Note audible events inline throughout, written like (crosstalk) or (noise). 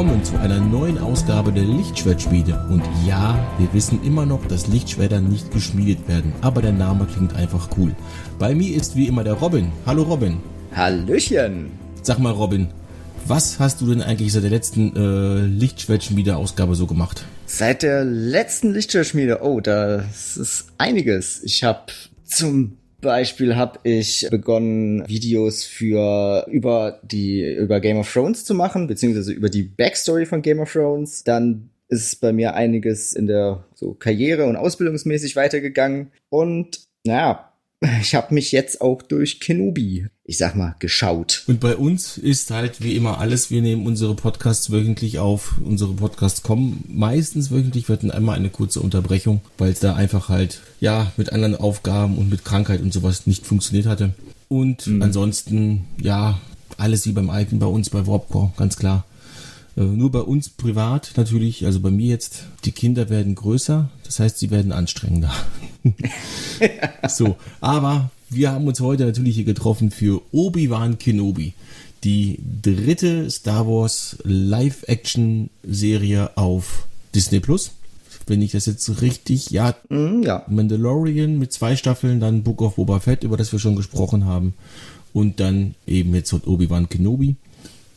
Willkommen zu einer neuen Ausgabe der Lichtschwertschmiede. Und ja, wir wissen immer noch, dass Lichtschwerter nicht geschmiedet werden, aber der Name klingt einfach cool. Bei mir ist wie immer der Robin. Hallo Robin. Hallöchen. Sag mal Robin, was hast du denn eigentlich seit der letzten äh, Lichtschwertschmiede-Ausgabe so gemacht? Seit der letzten Lichtschwertschmiede, oh, das ist einiges. Ich habe zum Beispiel habe ich begonnen, Videos für über die über Game of Thrones zu machen, beziehungsweise über die Backstory von Game of Thrones. Dann ist bei mir einiges in der so Karriere und ausbildungsmäßig weitergegangen. Und naja, ich habe mich jetzt auch durch Kenobi, ich sag mal, geschaut. Und bei uns ist halt wie immer alles, wir nehmen unsere Podcasts wöchentlich auf. Unsere Podcasts kommen meistens wöchentlich, wir hatten einmal eine kurze Unterbrechung, weil es da einfach halt, ja, mit anderen Aufgaben und mit Krankheit und sowas nicht funktioniert hatte. Und mhm. ansonsten, ja, alles wie beim Alten bei uns bei Warpcore, ganz klar. Äh, nur bei uns privat natürlich, also bei mir jetzt, die Kinder werden größer, das heißt, sie werden anstrengender. (laughs) so, aber wir haben uns heute natürlich hier getroffen für Obi-Wan Kenobi, die dritte Star Wars Live-Action-Serie auf Disney Plus. Wenn ich das jetzt richtig, ja, mm, ja, Mandalorian mit zwei Staffeln, dann Book of Boba Fett, über das wir schon gesprochen haben, und dann eben jetzt Obi-Wan Kenobi.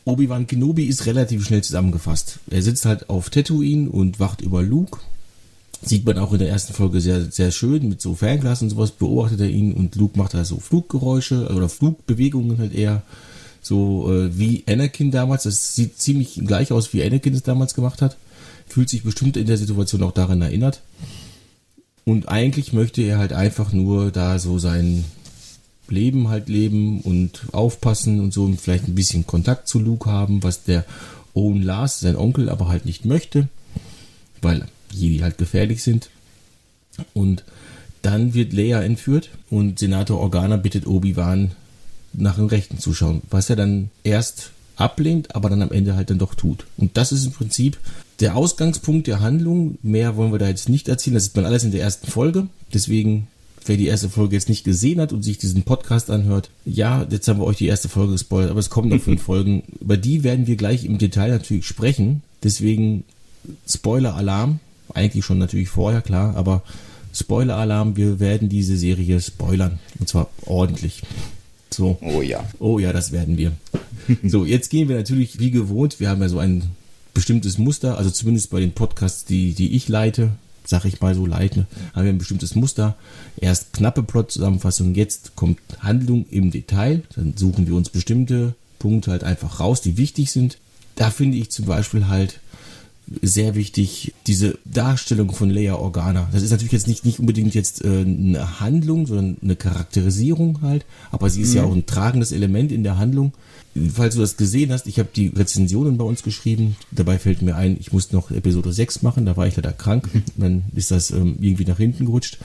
Obi-Wan Kenobi ist relativ schnell zusammengefasst. Er sitzt halt auf Tatooine und wacht über Luke. Sieht man auch in der ersten Folge sehr, sehr schön mit so Fernglas und sowas, beobachtet er ihn und Luke macht da so Fluggeräusche oder Flugbewegungen halt eher. So äh, wie Anakin damals. Das sieht ziemlich gleich aus, wie Anakin es damals gemacht hat. Fühlt sich bestimmt in der Situation auch daran erinnert. Und eigentlich möchte er halt einfach nur da so sein, Leben halt leben und aufpassen und so und vielleicht ein bisschen Kontakt zu Luke haben, was der Owen Lars, sein Onkel, aber halt nicht möchte, weil Jedi halt gefährlich sind. Und dann wird Leia entführt und Senator Organa bittet Obi-Wan nach dem Rechten zu schauen, was er dann erst ablehnt, aber dann am Ende halt dann doch tut. Und das ist im Prinzip der Ausgangspunkt der Handlung. Mehr wollen wir da jetzt nicht erzählen. Das sieht man alles in der ersten Folge. Deswegen wer die erste Folge jetzt nicht gesehen hat und sich diesen Podcast anhört, ja, jetzt haben wir euch die erste Folge gespoilert, aber es kommen noch fünf (laughs) Folgen. Über die werden wir gleich im Detail natürlich sprechen. Deswegen Spoiler-Alarm. Eigentlich schon natürlich vorher, klar, aber Spoiler-Alarm, wir werden diese Serie spoilern. Und zwar ordentlich. So. Oh ja. Oh ja, das werden wir. (laughs) so, jetzt gehen wir natürlich wie gewohnt. Wir haben ja so ein bestimmtes Muster, also zumindest bei den Podcasts, die, die ich leite, sag ich mal so, leiten, haben wir ein bestimmtes Muster. Erst knappe Plot-Zusammenfassung, jetzt kommt Handlung im Detail. Dann suchen wir uns bestimmte Punkte halt einfach raus, die wichtig sind. Da finde ich zum Beispiel halt sehr wichtig, diese Darstellung von Leia Organa. Das ist natürlich jetzt nicht, nicht unbedingt jetzt äh, eine Handlung, sondern eine Charakterisierung halt, aber sie ist mhm. ja auch ein tragendes Element in der Handlung. Falls du das gesehen hast, ich habe die Rezensionen bei uns geschrieben. Dabei fällt mir ein, ich musste noch Episode 6 machen, da war ich leider krank. (laughs) Dann ist das ähm, irgendwie nach hinten gerutscht.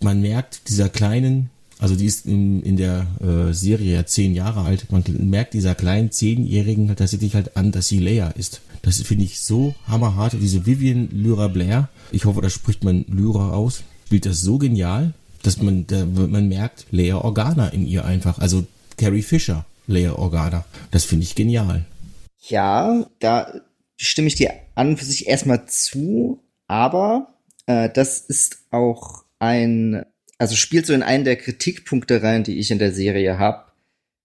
Man merkt dieser kleinen, also die ist in, in der äh, Serie ja zehn Jahre alt, man merkt dieser kleinen zehnjährigen tatsächlich halt an, dass sie Leia ist. Das finde ich so hammerhart. Diese Vivian Lyra Blair, ich hoffe, da spricht man Lyra aus, spielt das so genial, dass man, da, man merkt Leia Organa in ihr einfach. Also Carrie Fisher Leia Organa. Das finde ich genial. Ja, da stimme ich dir an für sich erstmal zu, aber äh, das ist auch ein, also spielt so in einen der Kritikpunkte rein, die ich in der Serie habe,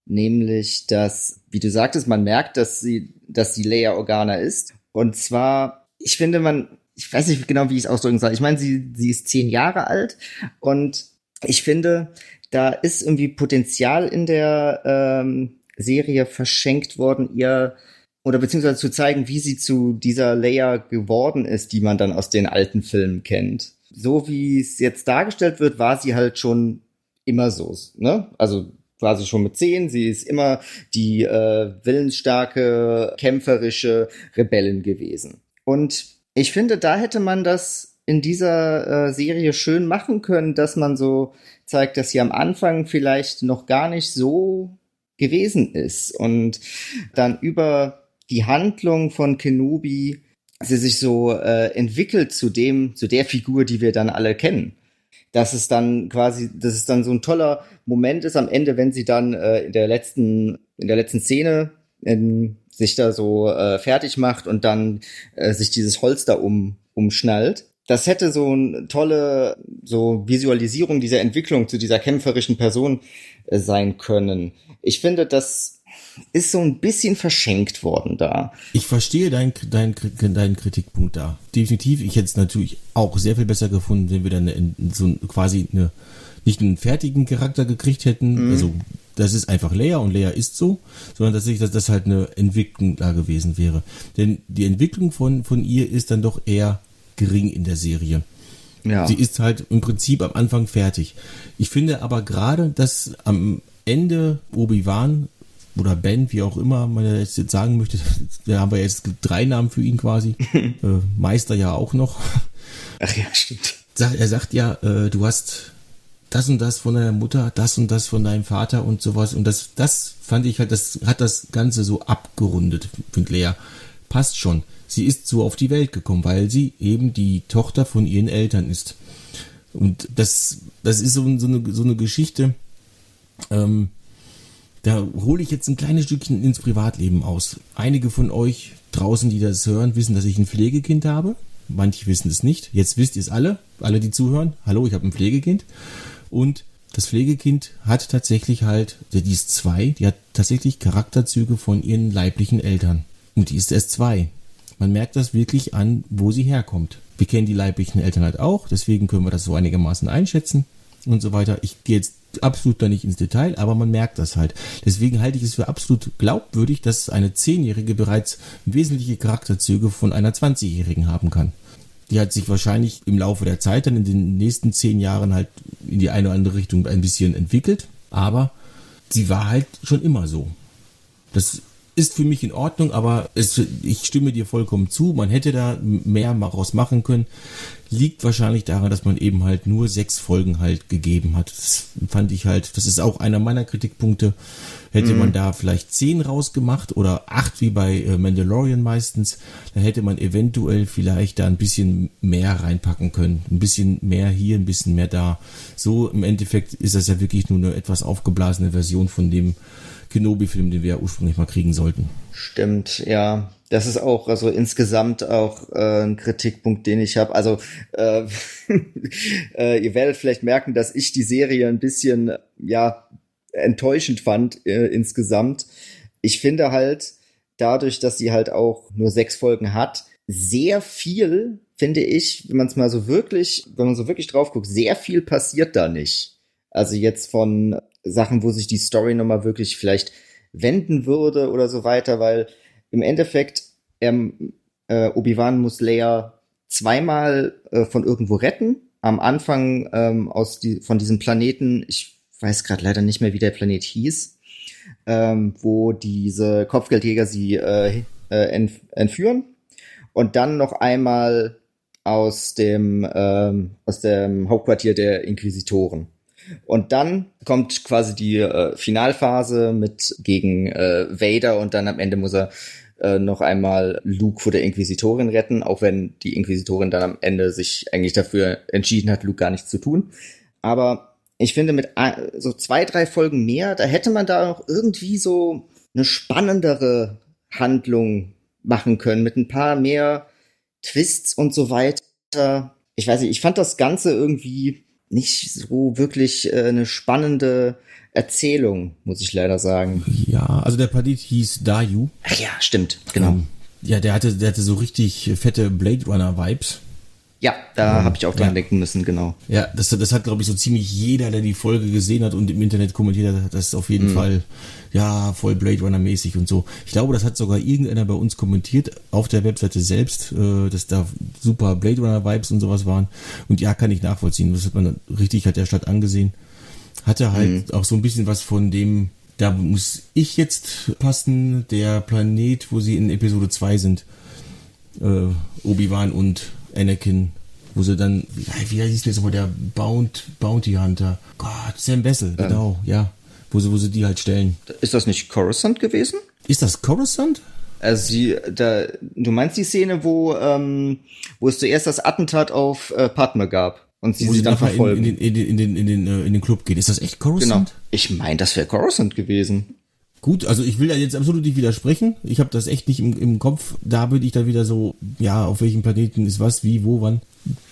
nämlich, dass, wie du sagtest, man merkt, dass sie, dass sie Leia Organa ist. Und zwar, ich finde, man, ich weiß nicht genau, wie ich es ausdrücken soll. Ich meine, sie, sie ist zehn Jahre alt und ich finde, da ist irgendwie Potenzial in der ähm, Serie verschenkt worden, ihr oder beziehungsweise zu zeigen, wie sie zu dieser Leia geworden ist, die man dann aus den alten Filmen kennt. So wie es jetzt dargestellt wird, war sie halt schon immer so, ne? Also war sie schon mit zehn, sie ist immer die äh, willensstarke, kämpferische Rebellin gewesen. Und ich finde, da hätte man das in dieser äh, Serie schön machen können, dass man so zeigt, dass sie am Anfang vielleicht noch gar nicht so gewesen ist und dann über die Handlung von Kenobi sie sich so äh, entwickelt zu dem, zu der Figur, die wir dann alle kennen. Dass es dann quasi, dass es dann so ein toller Moment ist am Ende, wenn sie dann äh, in der letzten, in der letzten Szene in, sich da so äh, fertig macht und dann äh, sich dieses Holster um, umschnallt. Das hätte so eine tolle so Visualisierung dieser Entwicklung zu dieser kämpferischen Person äh, sein können. Ich finde, das ist so ein bisschen verschenkt worden da. Ich verstehe deinen dein, dein Kritikpunkt da. Definitiv. Ich hätte es natürlich auch sehr viel besser gefunden, wenn wir dann eine, so quasi eine, nicht einen fertigen Charakter gekriegt hätten. Mhm. Also, das ist einfach Leia und Leia ist so, sondern dass, ich, dass das halt eine Entwicklung da gewesen wäre. Denn die Entwicklung von, von ihr ist dann doch eher gering in der Serie. Ja. Sie ist halt im Prinzip am Anfang fertig. Ich finde aber gerade, dass am Ende Obi-Wan oder Ben, wie auch immer man jetzt sagen möchte, (laughs) da haben wir jetzt drei Namen für ihn quasi. (laughs) äh, Meister ja auch noch. Ach ja, stimmt. Er sagt ja, äh, du hast das und das von deiner Mutter, das und das von deinem Vater und sowas. Und das, das fand ich halt, das hat das Ganze so abgerundet, finde Lea. Passt schon. Sie ist so auf die Welt gekommen, weil sie eben die Tochter von ihren Eltern ist. Und das, das ist so, so, eine, so eine Geschichte, ähm, da hole ich jetzt ein kleines Stückchen ins Privatleben aus. Einige von euch draußen, die das hören, wissen, dass ich ein Pflegekind habe. Manche wissen es nicht. Jetzt wisst ihr es alle, alle, die zuhören. Hallo, ich habe ein Pflegekind. Und das Pflegekind hat tatsächlich halt, die ist zwei, die hat tatsächlich Charakterzüge von ihren leiblichen Eltern. Und die ist erst zwei. Man merkt das wirklich an, wo sie herkommt. Wir kennen die leiblichen Eltern halt auch, deswegen können wir das so einigermaßen einschätzen und so weiter. Ich gehe jetzt absolut da nicht ins Detail, aber man merkt das halt. Deswegen halte ich es für absolut glaubwürdig, dass eine Zehnjährige bereits wesentliche Charakterzüge von einer 20-Jährigen haben kann. Die hat sich wahrscheinlich im Laufe der Zeit dann in den nächsten zehn Jahren halt in die eine oder andere Richtung ein bisschen entwickelt, aber sie war halt schon immer so. Das ist für mich in Ordnung, aber es, ich stimme dir vollkommen zu. Man hätte da mehr daraus machen können. Liegt wahrscheinlich daran, dass man eben halt nur sechs Folgen halt gegeben hat. Das fand ich halt, das ist auch einer meiner Kritikpunkte. Hätte mhm. man da vielleicht zehn rausgemacht oder acht wie bei äh, Mandalorian meistens, dann hätte man eventuell vielleicht da ein bisschen mehr reinpacken können. Ein bisschen mehr hier, ein bisschen mehr da. So im Endeffekt ist das ja wirklich nur eine etwas aufgeblasene Version von dem Kenobi-Film, den wir ja ursprünglich mal kriegen sollten. Stimmt, ja. Das ist auch also insgesamt auch äh, ein Kritikpunkt, den ich habe. Also äh, (laughs) äh, ihr werdet vielleicht merken, dass ich die Serie ein bisschen ja enttäuschend fand äh, insgesamt. Ich finde halt dadurch, dass sie halt auch nur sechs Folgen hat, sehr viel finde ich, wenn man es mal so wirklich, wenn man so wirklich drauf guckt, sehr viel passiert da nicht. Also jetzt von Sachen, wo sich die Story nochmal wirklich vielleicht wenden würde oder so weiter, weil im Endeffekt ähm, äh, Obi-Wan muss Leia zweimal äh, von irgendwo retten. Am Anfang ähm, aus die, von diesem Planeten, ich weiß gerade leider nicht mehr, wie der Planet hieß, ähm, wo diese Kopfgeldjäger sie äh, äh, entf entführen. Und dann noch einmal aus dem, ähm, aus dem Hauptquartier der Inquisitoren. Und dann kommt quasi die äh, Finalphase mit gegen äh, Vader und dann am Ende muss er äh, noch einmal Luke vor der Inquisitorin retten, auch wenn die Inquisitorin dann am Ende sich eigentlich dafür entschieden hat, Luke gar nichts zu tun. Aber ich finde, mit so zwei, drei Folgen mehr, da hätte man da noch irgendwie so eine spannendere Handlung machen können, mit ein paar mehr Twists und so weiter. Ich weiß nicht, ich fand das Ganze irgendwie nicht so wirklich äh, eine spannende Erzählung, muss ich leider sagen. Ja, also der Padit hieß Dayu. Ach ja, stimmt, genau. Ähm, ja, der hatte, der hatte so richtig fette Blade Runner Vibes. Ja, da ähm, habe ich auch dran ja. denken müssen, genau. Ja, das, das hat, glaube ich, so ziemlich jeder, der die Folge gesehen hat und im Internet kommentiert hat, das ist auf jeden mhm. Fall, ja, voll Blade Runner mäßig und so. Ich glaube, das hat sogar irgendeiner bei uns kommentiert auf der Webseite selbst, äh, dass da super Blade Runner Vibes und sowas waren. Und ja, kann ich nachvollziehen. Das hat man richtig, hat der Stadt angesehen. Hatte halt mhm. auch so ein bisschen was von dem, da muss ich jetzt passen, der Planet, wo sie in Episode 2 sind. Äh, Obi-Wan und Anakin, wo sie dann, wie hieß das nochmal, der Bound, Bounty Hunter. Gott, Sam Bessel, ähm. genau, ja. Wo sie, wo sie die halt stellen. Ist das nicht Coruscant gewesen? Ist das Coruscant? Also sie, da, du meinst die Szene, wo, ähm, wo es zuerst das Attentat auf äh, Padme gab und sie wo sie dann verfolgen. In, in, den, in, den, in, den, in, den, äh, in den Club geht. Ist das echt Coruscant? Genau. Ich meine, das wäre Coruscant gewesen. Gut, also ich will da jetzt absolut nicht widersprechen. Ich habe das echt nicht im, im Kopf. Da würde ich dann wieder so, ja, auf welchem Planeten ist was, wie, wo, wann.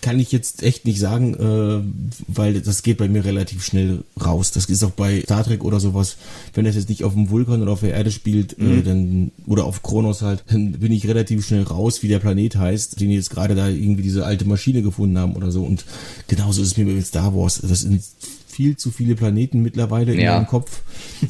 Kann ich jetzt echt nicht sagen, äh, weil das geht bei mir relativ schnell raus. Das ist auch bei Star Trek oder sowas. Wenn das jetzt nicht auf dem Vulkan oder auf der Erde spielt, äh, mhm. äh, dann oder auf Kronos halt, dann bin ich relativ schnell raus, wie der Planet heißt, den jetzt gerade da irgendwie diese alte Maschine gefunden haben oder so. Und genauso ist es mir mit Star Wars. Das sind viel zu viele Planeten mittlerweile in ja. meinem Kopf.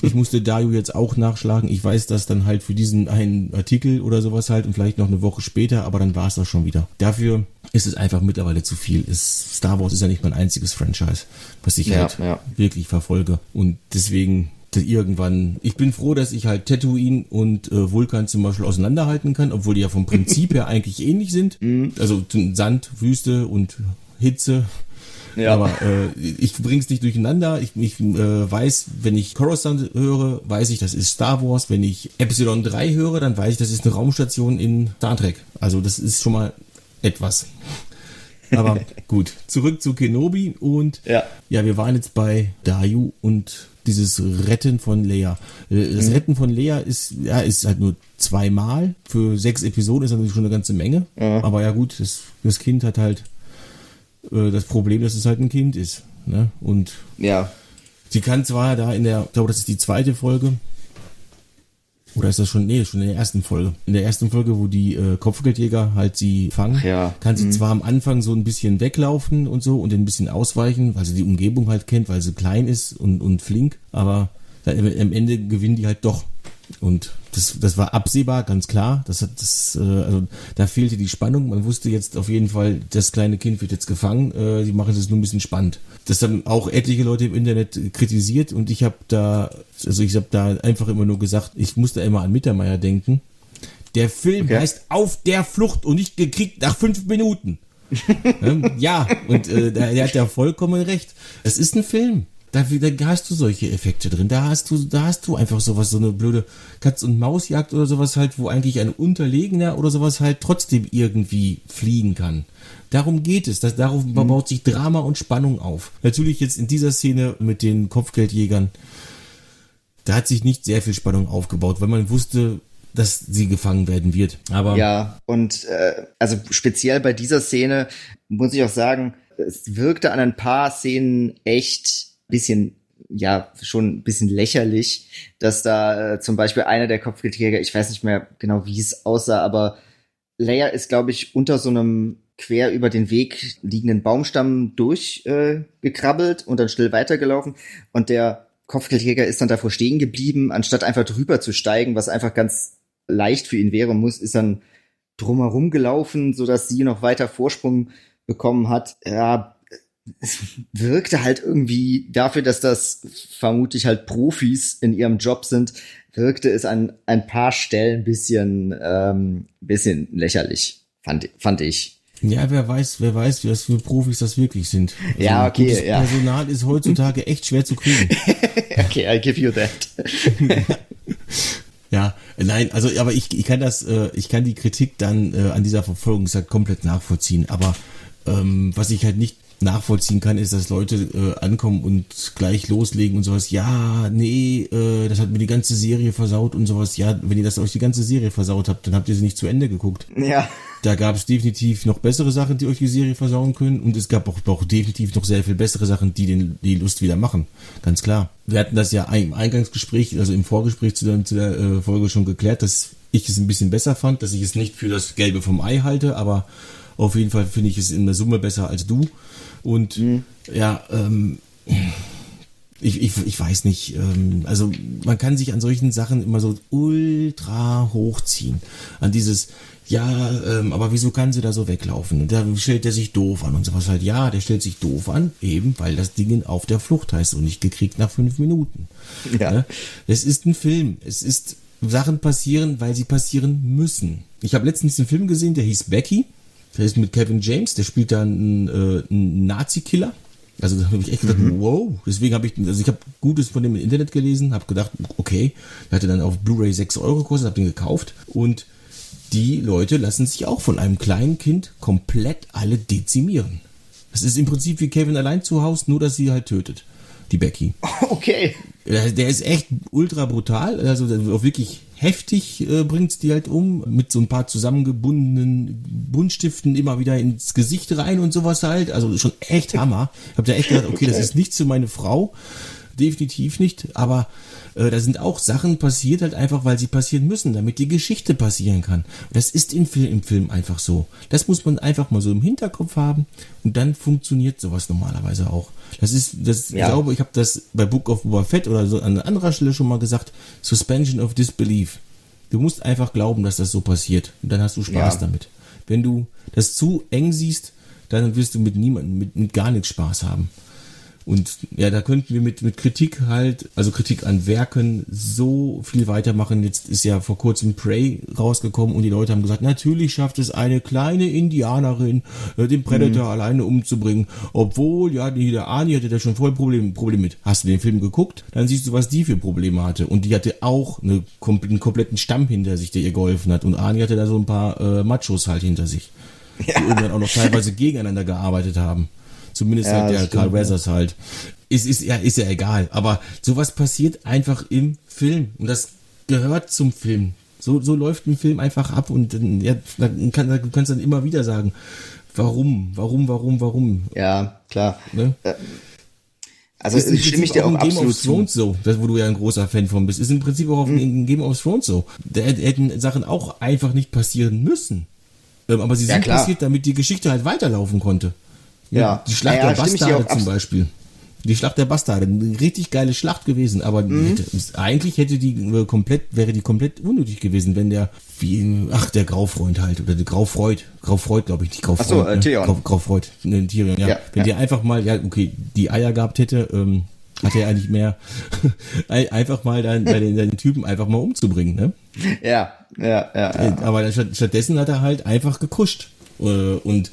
Ich musste Dario jetzt auch nachschlagen. Ich weiß das dann halt für diesen einen Artikel oder sowas halt und vielleicht noch eine Woche später, aber dann war es das schon wieder. Dafür ist es einfach mittlerweile zu viel. Es, Star Wars ist ja nicht mein einziges Franchise, was ich ja, halt ja. wirklich verfolge. Und deswegen irgendwann. Ich bin froh, dass ich halt Tatooine und äh, Vulkan zum Beispiel auseinanderhalten kann, obwohl die ja vom Prinzip her (laughs) eigentlich ähnlich sind. Mhm. Also Sand, Wüste und Hitze ja. Aber äh, ich bring's nicht durcheinander. Ich, ich äh, weiß, wenn ich Coruscant höre, weiß ich, das ist Star Wars. Wenn ich Epsilon 3 höre, dann weiß ich, das ist eine Raumstation in Star Trek. Also das ist schon mal etwas. Aber (laughs) gut, zurück zu Kenobi und ja. ja, wir waren jetzt bei Dayu und dieses Retten von Leia. Äh, das mhm. Retten von Leia ist, ja, ist halt nur zweimal. Für sechs Episoden ist natürlich schon eine ganze Menge. Ja. Aber ja gut, das, das Kind hat halt das Problem, dass es halt ein Kind ist. Ne? Und ja. sie kann zwar da in der, ich glaube, das ist die zweite Folge. Oder ist das schon, nee, schon in der ersten Folge. In der ersten Folge, wo die äh, Kopfgeldjäger halt sie fangen, ja. kann sie mhm. zwar am Anfang so ein bisschen weglaufen und so und ein bisschen ausweichen, weil sie die Umgebung halt kennt, weil sie klein ist und, und flink, aber dann, am Ende gewinnen die halt doch. Und das, das war absehbar, ganz klar. Das hat das, äh, also da fehlte die Spannung. Man wusste jetzt auf jeden Fall, das kleine Kind wird jetzt gefangen. Äh, die machen es nur ein bisschen spannend. Das haben auch etliche Leute im Internet kritisiert und ich habe da, also ich habe da einfach immer nur gesagt, ich musste immer an Mittermeier denken. Der Film okay. heißt Auf der Flucht und nicht gekriegt nach fünf Minuten. (laughs) ja, und äh, der, der hat ja vollkommen recht. Es ist ein Film. Da, da hast du solche Effekte drin. Da hast du, da hast du einfach sowas, so eine blöde Katz- und Mausjagd oder sowas halt, wo eigentlich ein Unterlegener oder sowas halt trotzdem irgendwie fliegen kann. Darum geht es. Das, darauf mhm. baut sich Drama und Spannung auf. Natürlich jetzt in dieser Szene mit den Kopfgeldjägern, da hat sich nicht sehr viel Spannung aufgebaut, weil man wusste, dass sie gefangen werden wird. Aber ja, und äh, also speziell bei dieser Szene muss ich auch sagen, es wirkte an ein paar Szenen echt bisschen ja schon ein bisschen lächerlich, dass da äh, zum Beispiel einer der Kopfgeldjäger, ich weiß nicht mehr genau, wie es aussah, aber Leia ist, glaube ich, unter so einem quer über den Weg liegenden Baumstamm durchgekrabbelt äh, und dann still weitergelaufen und der Kopfgeldjäger ist dann davor stehen geblieben, anstatt einfach drüber zu steigen, was einfach ganz leicht für ihn wäre muss, ist dann drumherum gelaufen, so dass sie noch weiter Vorsprung bekommen hat. Ja, es wirkte halt irgendwie dafür, dass das vermutlich halt Profis in ihrem Job sind, wirkte es an ein paar Stellen ein bisschen, ähm, bisschen lächerlich, fand, fand ich. Ja, wer weiß, wer weiß, was für Profis das wirklich sind. Also ja, okay, ja. Personal ist heutzutage echt schwer zu kriegen. (laughs) okay, I give you that. (laughs) ja, nein, also, aber ich, ich kann das, äh, ich kann die Kritik dann äh, an dieser Verfolgungsjagd komplett nachvollziehen. Aber ähm, was ich halt nicht nachvollziehen kann, ist, dass Leute äh, ankommen und gleich loslegen und sowas. Ja, nee, äh, das hat mir die ganze Serie versaut und sowas. Ja, wenn ihr das euch die ganze Serie versaut habt, dann habt ihr sie nicht zu Ende geguckt. Ja. Da gab es definitiv noch bessere Sachen, die euch die Serie versauen können und es gab auch, auch definitiv noch sehr viel bessere Sachen, die den, die Lust wieder machen. Ganz klar. Wir hatten das ja im Eingangsgespräch, also im Vorgespräch zu der, zu der äh, Folge schon geklärt, dass ich es ein bisschen besser fand, dass ich es nicht für das Gelbe vom Ei halte, aber auf jeden Fall finde ich es in der Summe besser als du. Und mhm. ja, ähm, ich, ich, ich weiß nicht, ähm, also man kann sich an solchen Sachen immer so ultra hochziehen. An dieses, ja, ähm, aber wieso kann sie da so weglaufen? Und da stellt er sich doof an und sowas halt. Ja, der stellt sich doof an, eben weil das Ding auf der Flucht heißt und nicht gekriegt nach fünf Minuten. Ja. ja. Es ist ein Film. Es ist Sachen passieren, weil sie passieren müssen. Ich habe letztens einen Film gesehen, der hieß Becky. Der ist mit Kevin James, der spielt da einen, äh, einen Nazi-Killer. Also da habe ich echt gedacht, mhm. wow. Deswegen habe ich, also ich habe Gutes von dem im Internet gelesen, habe gedacht, okay, der hatte dann auf Blu-ray 6 Euro gekostet, habe den gekauft. Und die Leute lassen sich auch von einem kleinen Kind komplett alle dezimieren. Das ist im Prinzip wie Kevin allein zu Hause, nur dass sie halt tötet. Die Becky. (laughs) Okay. Der ist echt ultra brutal, also wirklich heftig äh, bringt die halt um, mit so ein paar zusammengebundenen Buntstiften immer wieder ins Gesicht rein und sowas halt. Also schon echt Hammer. Ich habe da echt gedacht, okay, (laughs) okay, das ist nichts für meine Frau. Definitiv nicht, aber äh, da sind auch Sachen passiert halt einfach, weil sie passieren müssen, damit die Geschichte passieren kann. Und das ist im Film, im Film einfach so. Das muss man einfach mal so im Hinterkopf haben und dann funktioniert sowas normalerweise auch. Das ist, das ja. ich glaube, ich habe das bei Book of Boba Fett oder so an anderer Stelle schon mal gesagt. Suspension of Disbelief. Du musst einfach glauben, dass das so passiert und dann hast du Spaß ja. damit. Wenn du das zu eng siehst, dann wirst du mit niemandem, mit, mit gar nichts Spaß haben. Und ja, da könnten wir mit, mit Kritik halt, also Kritik an Werken, so viel weitermachen. Jetzt ist ja vor kurzem Prey rausgekommen und die Leute haben gesagt, natürlich schafft es eine kleine Indianerin, äh, den Predator mhm. alleine umzubringen. Obwohl, ja, die, der Ani hatte da schon voll Problem, Problem mit. Hast du den Film geguckt? Dann siehst du, was die für Probleme hatte. Und die hatte auch eine, einen kompletten Stamm hinter sich, der ihr geholfen hat. Und Ani hatte da so ein paar äh, Machos halt hinter sich. Ja. Die irgendwann auch noch teilweise (laughs) gegeneinander gearbeitet haben. Zumindest ja, halt der Carl Weathers halt. Ist, ist, ja, ist ja egal. Aber sowas passiert einfach im Film. Und das gehört zum Film. So, so läuft ein Film einfach ab und ja, dann kann, du kannst dann immer wieder sagen, warum, warum, warum, warum. Ja, klar. Ne? Äh, also ist ich stimme ich dir auch, auch Game of Thrones so, das, wo du ja ein großer Fan von bist, ist im Prinzip auch auf hm. Game of Thrones so. Da hätten Sachen auch einfach nicht passieren müssen. Ähm, aber sie sind ja, passiert, damit die Geschichte halt weiterlaufen konnte. Ja. Die Schlacht ja, der Bastarde zum Beispiel. Die Schlacht der Bastarde, eine richtig geile Schlacht gewesen, aber mhm. hätte, eigentlich hätte die äh, komplett, wäre die komplett unnötig gewesen, wenn der, wie, ach, der Graufreund halt, oder der Graufreud, Graufreud, glaube ich, nicht Graufreud. Ach so, äh, ne? Theon. Grau, Graufreud, ne, Tyrion, ja. ja wenn ja. der einfach mal, ja, okay, die Eier gehabt hätte, ähm, hat er eigentlich mehr, (laughs) einfach mal dann, den, den Typen einfach mal umzubringen, ne? Ja, ja, ja. ja. Aber stattdessen hat er halt einfach gekuscht. Äh, und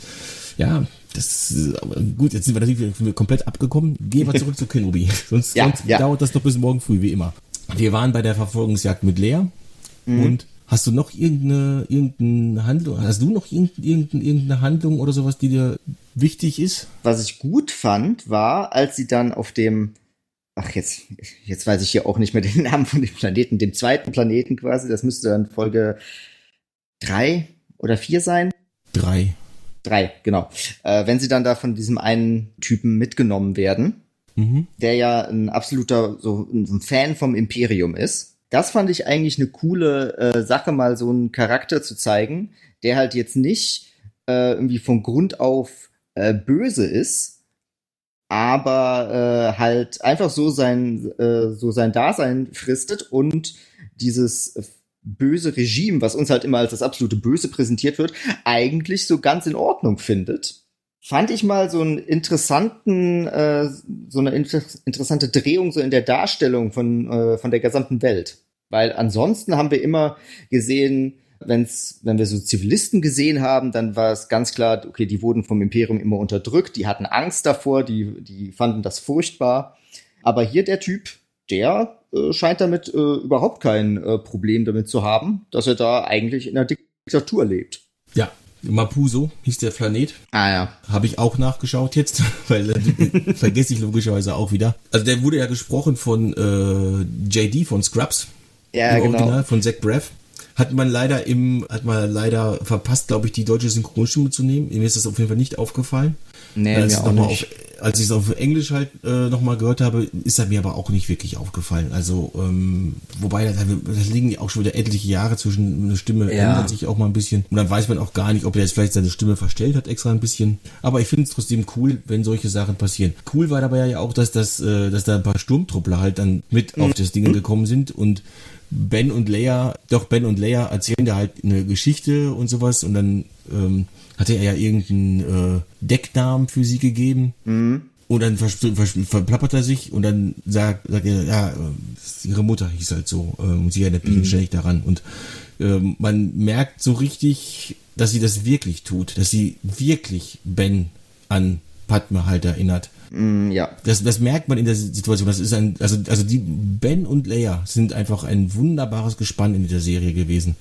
ja, das ist, gut, jetzt sind wir natürlich komplett abgekommen. Gehen wir zurück zu Kenobi. (laughs) Sonst, ja, sonst ja. dauert das doch bis morgen früh, wie immer. Wir waren bei der Verfolgungsjagd mit Lea mhm. und Hast du noch irgendeine, irgendeine Handlung, hast du noch irgendeine, irgendeine Handlung oder sowas, die dir wichtig ist? Was ich gut fand, war, als sie dann auf dem, ach jetzt, jetzt weiß ich hier auch nicht mehr den (laughs) Namen von dem Planeten, dem zweiten Planeten quasi, das müsste dann Folge drei oder vier sein. Drei. Drei, genau. Äh, wenn sie dann da von diesem einen Typen mitgenommen werden, mhm. der ja ein absoluter so ein Fan vom Imperium ist. Das fand ich eigentlich eine coole äh, Sache, mal so einen Charakter zu zeigen, der halt jetzt nicht äh, irgendwie von Grund auf äh, böse ist, aber äh, halt einfach so sein äh, so sein Dasein fristet und dieses böse Regime, was uns halt immer als das absolute Böse präsentiert wird, eigentlich so ganz in Ordnung findet. Fand ich mal so einen interessanten, äh, so eine inter interessante Drehung so in der Darstellung von, äh, von der gesamten Welt. Weil ansonsten haben wir immer gesehen, wenn's, wenn wir so Zivilisten gesehen haben, dann war es ganz klar, okay, die wurden vom Imperium immer unterdrückt, die hatten Angst davor, die, die fanden das furchtbar. Aber hier der Typ, der äh, scheint damit äh, überhaupt kein äh, Problem damit zu haben, dass er da eigentlich in einer Diktatur lebt. Ja, Mapuso hieß der Planet. Ah ja. Habe ich auch nachgeschaut jetzt, (laughs) weil äh, vergesse ich logischerweise auch wieder. Also der wurde ja gesprochen von äh, JD von Scrubs. Ja, genau. Original von Zach Braff. Hat man leider im, hat man leider verpasst, glaube ich, die deutsche Synchronstimme zu nehmen. Mir ist das auf jeden Fall nicht aufgefallen. Nee, mir auch nicht. Auf, als ich es auf Englisch halt äh, nochmal gehört habe, ist er mir aber auch nicht wirklich aufgefallen. Also, ähm, wobei, da, da liegen auch schon wieder etliche Jahre zwischen, eine Stimme ja. ändert sich auch mal ein bisschen. Und dann weiß man auch gar nicht, ob er jetzt vielleicht seine Stimme verstellt hat extra ein bisschen. Aber ich finde es trotzdem cool, wenn solche Sachen passieren. Cool war dabei ja auch, dass das, äh, dass da ein paar Sturmtruppler halt dann mit mhm. auf das Ding gekommen sind und Ben und Leia, doch Ben und Leia erzählen da halt eine Geschichte und sowas und dann ähm, hatte er ja irgendeinen äh, Decknamen für sie gegeben. Mhm. Und dann verplappert er sich und dann sagt, sagt er, ja, äh, ihre Mutter hieß halt so. Äh, und sie erinnert mich mhm. ständig daran. Und äh, man merkt so richtig, dass sie das wirklich tut. Dass sie wirklich Ben an Padme halt erinnert. Mm, ja. Das, das merkt man in der Situation. Das ist ein, also, also die Ben und Leia sind einfach ein wunderbares Gespann in dieser Serie gewesen.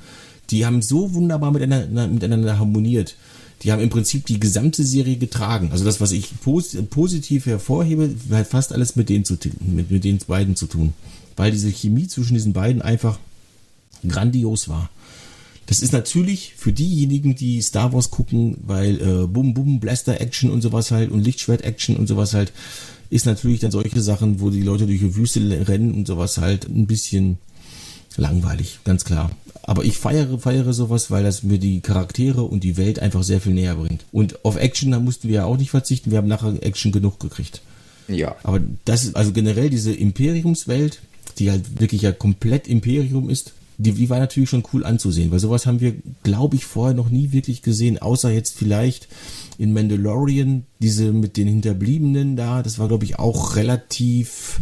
Die haben so wunderbar miteinander, miteinander harmoniert die haben im Prinzip die gesamte Serie getragen. Also das, was ich pos positiv hervorhebe, hat fast alles mit denen, zu, mit, mit den beiden zu tun. Weil diese Chemie zwischen diesen beiden einfach grandios war. Das ist natürlich für diejenigen, die Star Wars gucken, weil äh, Bum Bum, Blaster Action und sowas halt und Lichtschwert Action und sowas halt, ist natürlich dann solche Sachen, wo die Leute durch die Wüste rennen und sowas halt ein bisschen langweilig, ganz klar. Aber ich feiere, feiere sowas, weil das mir die Charaktere und die Welt einfach sehr viel näher bringt. Und auf Action, da mussten wir ja auch nicht verzichten. Wir haben nachher Action genug gekriegt. Ja. Aber das ist also generell diese Imperiumswelt, die halt wirklich ja komplett Imperium ist, die, die war natürlich schon cool anzusehen, weil sowas haben wir, glaube ich, vorher noch nie wirklich gesehen, außer jetzt vielleicht in Mandalorian, diese mit den Hinterbliebenen da, das war, glaube ich, auch relativ,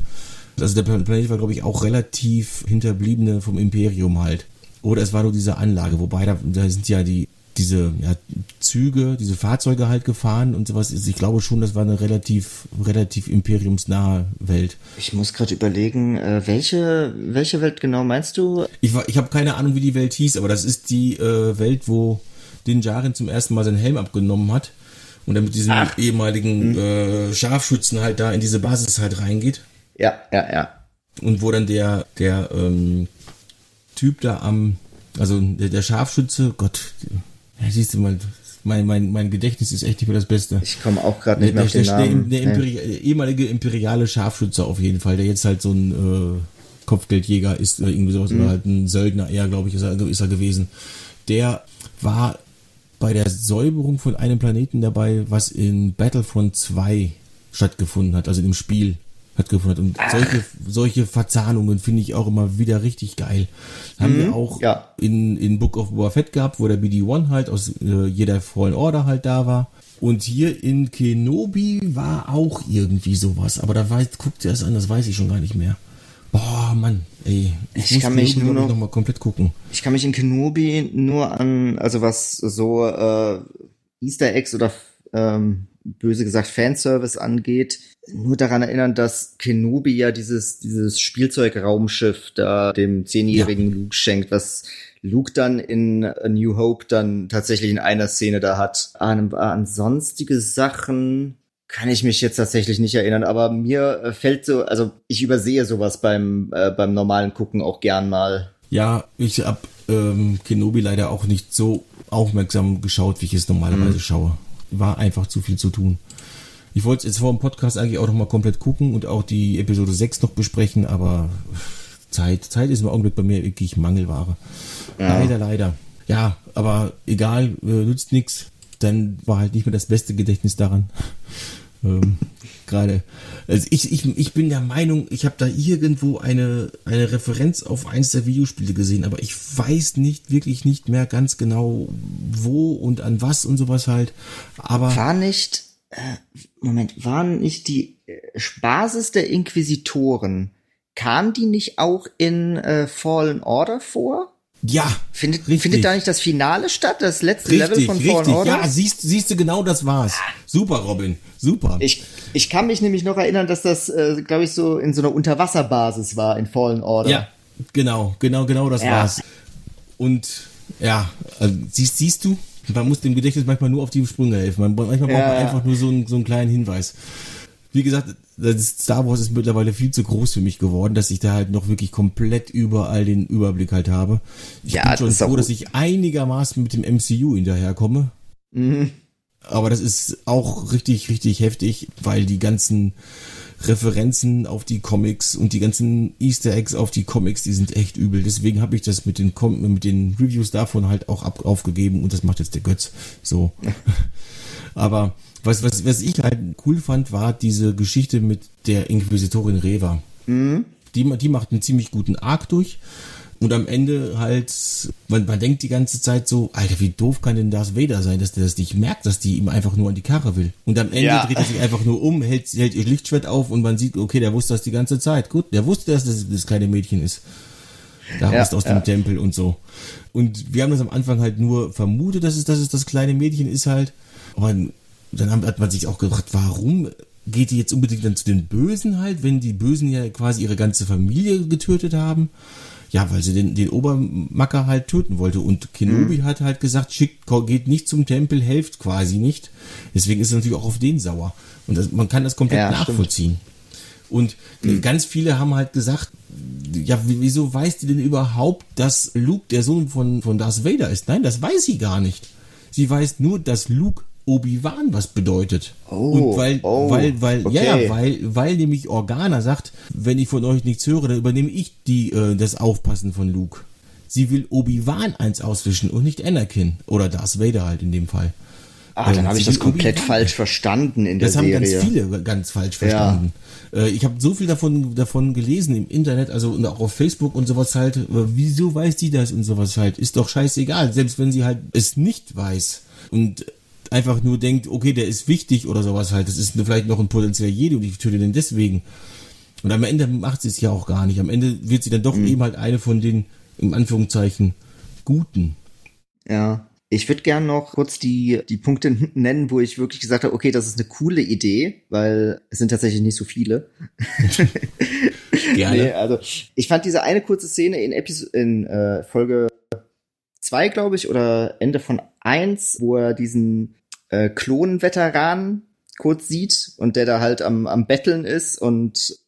also der Planet war, glaube ich, auch relativ Hinterbliebene vom Imperium halt. Oder es war nur diese Anlage, wobei da, da sind ja die diese ja, Züge, diese Fahrzeuge halt gefahren und sowas. Ich glaube schon, das war eine relativ, relativ imperiumsnahe Welt. Ich muss gerade überlegen, äh, welche, welche Welt genau meinst du? Ich, ich habe keine Ahnung, wie die Welt hieß, aber das ist die äh, Welt, wo Din Djarin zum ersten Mal seinen Helm abgenommen hat und dann mit diesem Ach. ehemaligen hm. äh, Scharfschützen halt da in diese Basis halt reingeht. Ja, ja, ja. Und wo dann der, der ähm, Typ da am, also der, der Scharfschütze, Gott, ja, siehst du mal, mein, mein, mein Gedächtnis ist echt nicht mehr das Beste. Ich komme auch gerade nicht mehr auf den Namen. Der, der, Imperi ja. ehemalige imperiale Scharfschützer auf jeden Fall, der jetzt halt so ein äh, Kopfgeldjäger ist, oder irgendwie sowas, mhm. oder halt ein Söldner eher, glaube ich, ist er, ist er gewesen. Der war bei der Säuberung von einem Planeten dabei, was in Battlefront 2 stattgefunden hat, also im Spiel stattgefunden hat. Und solche, solche Verzahnungen finde ich auch immer wieder richtig geil. Haben mhm, wir auch ja. in, in Book of Boba Fett gehabt, wo der BD-1 halt aus äh, jeder Fallen Order halt da war. Und hier in Kenobi war auch irgendwie sowas. Aber da weiß, guckt ihr es an, das weiß ich schon gar nicht mehr. Boah, Mann, ey. Ich, ich kann mich nur noch, noch, mal komplett gucken. Ich kann mich in Kenobi nur an, also was so äh, Easter Eggs oder ähm, böse gesagt Fanservice angeht, nur daran erinnern, dass Kenobi ja dieses, dieses Spielzeugraumschiff da dem zehnjährigen ja. Luke schenkt, was Luke dann in A New Hope dann tatsächlich in einer Szene da hat. An, an sonstige Sachen kann ich mich jetzt tatsächlich nicht erinnern, aber mir äh, fällt so, also ich übersehe sowas beim, äh, beim normalen Gucken auch gern mal. Ja, ich hab ähm, Kenobi leider auch nicht so aufmerksam geschaut, wie ich es normalerweise mhm. schaue. War einfach zu viel zu tun. Ich wollte jetzt vor dem Podcast eigentlich auch noch mal komplett gucken und auch die Episode 6 noch besprechen, aber Zeit, Zeit ist im Augenblick bei mir wirklich Mangelware. Ja. Leider, leider. Ja, aber egal, äh, nützt nichts. Dann war halt nicht mehr das beste Gedächtnis daran. ähm, Gerade. Also ich, ich, ich bin der Meinung, ich habe da irgendwo eine, eine Referenz auf eins der Videospiele gesehen, aber ich weiß nicht, wirklich nicht mehr ganz genau, wo und an was und sowas halt. Aber. War nicht äh, Moment, waren nicht die äh, Basis der Inquisitoren, kam die nicht auch in äh, Fallen Order vor? Ja, findet, findet da nicht das Finale statt, das letzte richtig, Level von Fallen richtig. Order? Ja, siehst, siehst du genau, das war's. Super, Robin, super. Ich, ich kann mich nämlich noch erinnern, dass das, äh, glaube ich, so in so einer Unterwasserbasis war in Fallen Order. Ja, genau, genau, genau, das ja. war's. Und ja, also, siehst, siehst du, man muss dem Gedächtnis manchmal nur auf die Sprünge helfen. Man, manchmal ja. braucht man einfach nur so einen, so einen kleinen Hinweis. Wie gesagt, Star Wars ist mittlerweile viel zu groß für mich geworden, dass ich da halt noch wirklich komplett überall den Überblick halt habe. Ich ja, bin schon froh, dass ich einigermaßen mit dem MCU hinterherkomme. Mhm. Aber das ist auch richtig, richtig heftig, weil die ganzen Referenzen auf die Comics und die ganzen Easter Eggs auf die Comics, die sind echt übel. Deswegen habe ich das mit den, Com mit den Reviews davon halt auch ab aufgegeben und das macht jetzt der Götz. So. (laughs) Aber was, was, was ich halt cool fand, war diese Geschichte mit der Inquisitorin Reva. Mhm. Die, die macht einen ziemlich guten Arc durch und am Ende halt, man, man denkt die ganze Zeit so, Alter, wie doof kann denn Darth Vader sein, dass der das nicht merkt, dass die ihm einfach nur an die Karre will. Und am Ende ja. dreht er sich einfach nur um, hält, hält ihr Lichtschwert auf und man sieht, okay, der wusste das die ganze Zeit. Gut, der wusste, dass das das kleine Mädchen ist. Da ja, aus ja. dem Tempel und so. Und wir haben das am Anfang halt nur vermutet, dass es, dass es das kleine Mädchen ist halt. Aber dann hat man sich auch gefragt, warum geht die jetzt unbedingt dann zu den Bösen halt, wenn die Bösen ja quasi ihre ganze Familie getötet haben? Ja, weil sie den, den Obermacker halt töten wollte. Und Kenobi mhm. hat halt gesagt, schickt, geht nicht zum Tempel, helft quasi nicht. Deswegen ist er natürlich auch auf den sauer. Und das, man kann das komplett ja, nachvollziehen. Stimmt. Und mhm. ganz viele haben halt gesagt, ja, wieso weiß die denn überhaupt, dass Luke der Sohn von, von Darth Vader ist? Nein, das weiß sie gar nicht. Sie weiß nur, dass Luke Obi-Wan was bedeutet. Oh, und weil, oh, weil, weil, okay. ja, weil, weil nämlich Organa sagt, wenn ich von euch nichts höre, dann übernehme ich die, äh, das Aufpassen von Luke. Sie will Obi-Wan eins auswischen und nicht Anakin. Oder Darth Vader halt in dem Fall. Ah, dann ähm, habe ich das komplett falsch (laughs) verstanden in der Serie. Das haben ganz viele ganz falsch verstanden. Ja. Äh, ich habe so viel davon davon gelesen im Internet, also und auch auf Facebook und sowas halt. Äh, wieso weiß die das und sowas halt? Ist doch scheißegal, selbst wenn sie halt es nicht weiß und einfach nur denkt, okay, der ist wichtig oder sowas halt. Das ist vielleicht noch ein potenzieller Jedi und ich töte den deswegen. Und am Ende macht sie es ja auch gar nicht. Am Ende wird sie dann doch mhm. eben halt eine von den, in Anführungszeichen, Guten. Ja. Ich würde gern noch kurz die, die Punkte nennen, wo ich wirklich gesagt habe, okay, das ist eine coole Idee, weil es sind tatsächlich nicht so viele. (laughs) Gerne. Nee, also ich fand diese eine kurze Szene in, Episo in äh, Folge zwei, glaube ich, oder Ende von eins, wo er diesen äh, Klonveteran kurz sieht und der da halt am, am Betteln ist und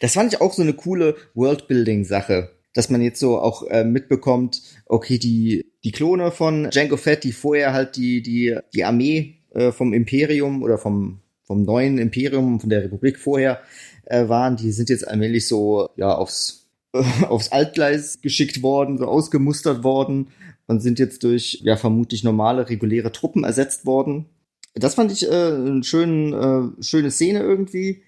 das fand ich auch so eine coole Worldbuilding-Sache, dass man jetzt so auch äh, mitbekommt, okay, die die Klone von Jango Fett, die vorher halt die, die, die Armee äh, vom Imperium oder vom, vom neuen Imperium, von der Republik vorher äh, waren, die sind jetzt allmählich so, ja, aufs, (laughs) aufs Altgleis geschickt worden, so ausgemustert worden und sind jetzt durch, ja, vermutlich normale, reguläre Truppen ersetzt worden. Das fand ich äh, eine schön, äh, schöne Szene irgendwie.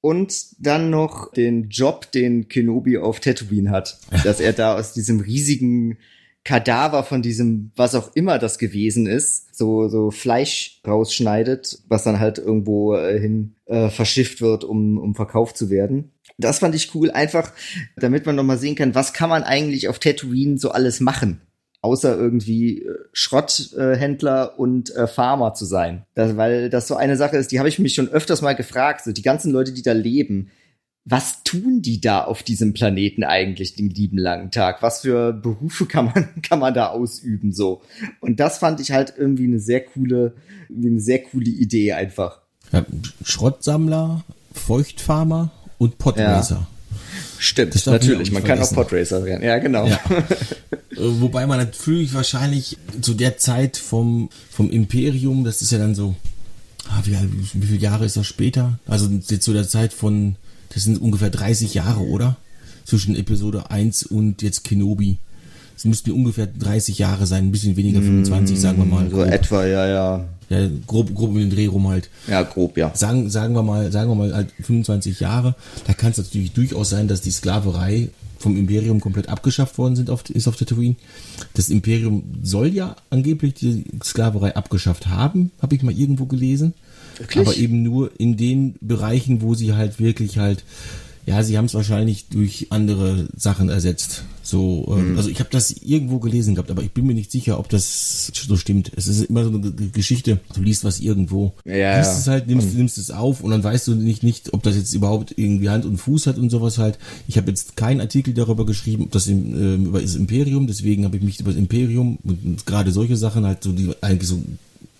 Und dann noch den Job, den Kenobi auf Tatooine hat. (laughs) Dass er da aus diesem riesigen Kadaver von diesem, was auch immer das gewesen ist, so, so Fleisch rausschneidet, was dann halt irgendwo äh, hin äh, verschifft wird, um, um verkauft zu werden. Das fand ich cool, einfach, damit man nochmal sehen kann, was kann man eigentlich auf Tatooine so alles machen außer irgendwie äh, Schrotthändler äh, und äh, Farmer zu sein. Das, weil das so eine Sache ist, die habe ich mich schon öfters mal gefragt, so die ganzen Leute, die da leben, was tun die da auf diesem Planeten eigentlich den lieben langen Tag? Was für Berufe kann man, (laughs) kann man da ausüben so? Und das fand ich halt irgendwie eine sehr coole, eine sehr coole Idee einfach. Ja, Schrottsammler, Feuchtfarmer und Potracer. Ja. Stimmt, natürlich. Man kann auch Podracer werden. Ja, genau. Ja. (laughs) Äh, wobei man natürlich wahrscheinlich zu der Zeit vom, vom Imperium, das ist ja dann so, ah, wie, wie viele Jahre ist das später? Also zu der Zeit von das sind ungefähr 30 Jahre, oder? Zwischen Episode 1 und jetzt Kenobi. Es müssten ungefähr 30 Jahre sein, ein bisschen weniger, 25, mm, sagen wir mal. So grob. etwa, ja, ja. Ja, grob, grob um den Dreh rum halt. Ja, grob, ja. Sagen, sagen wir mal, sagen wir mal halt 25 Jahre. Da kann es natürlich durchaus sein, dass die Sklaverei vom Imperium komplett abgeschafft worden sind auf, ist auf Tatooine. Das Imperium soll ja angeblich die Sklaverei abgeschafft haben, habe ich mal irgendwo gelesen. Wirklich? Aber eben nur in den Bereichen, wo sie halt wirklich halt, ja, sie haben es wahrscheinlich durch andere Sachen ersetzt. So, äh, mhm. also ich habe das irgendwo gelesen gehabt, aber ich bin mir nicht sicher, ob das so stimmt. Es ist immer so eine Geschichte, du liest was irgendwo, ja, liest es halt, nimmst, mhm. nimmst es auf und dann weißt du nicht, nicht, ob das jetzt überhaupt irgendwie Hand und Fuß hat und sowas halt. Ich habe jetzt keinen Artikel darüber geschrieben, ob das im, äh, über das Imperium, deswegen habe ich mich über das Imperium und gerade solche Sachen halt so, die eigentlich so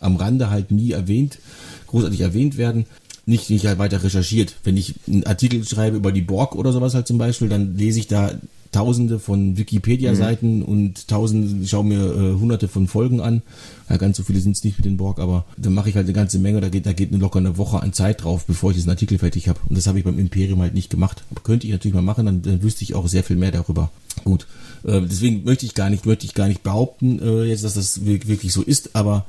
am Rande halt nie erwähnt großartig erwähnt werden, nicht, nicht halt weiter recherchiert. Wenn ich einen Artikel schreibe über die Borg oder sowas halt zum Beispiel, dann lese ich da tausende von Wikipedia-Seiten mhm. und tausende, schaue mir äh, hunderte von Folgen an. Ja, ganz so viele sind es nicht mit den Borg, aber dann mache ich halt eine ganze Menge, da geht, da geht eine locker eine Woche an Zeit drauf, bevor ich diesen Artikel fertig habe. Und das habe ich beim Imperium halt nicht gemacht. Aber könnte ich natürlich mal machen, dann, dann wüsste ich auch sehr viel mehr darüber. Gut. Äh, deswegen möchte ich gar nicht, möchte ich gar nicht behaupten, äh, jetzt, dass das wirklich so ist, aber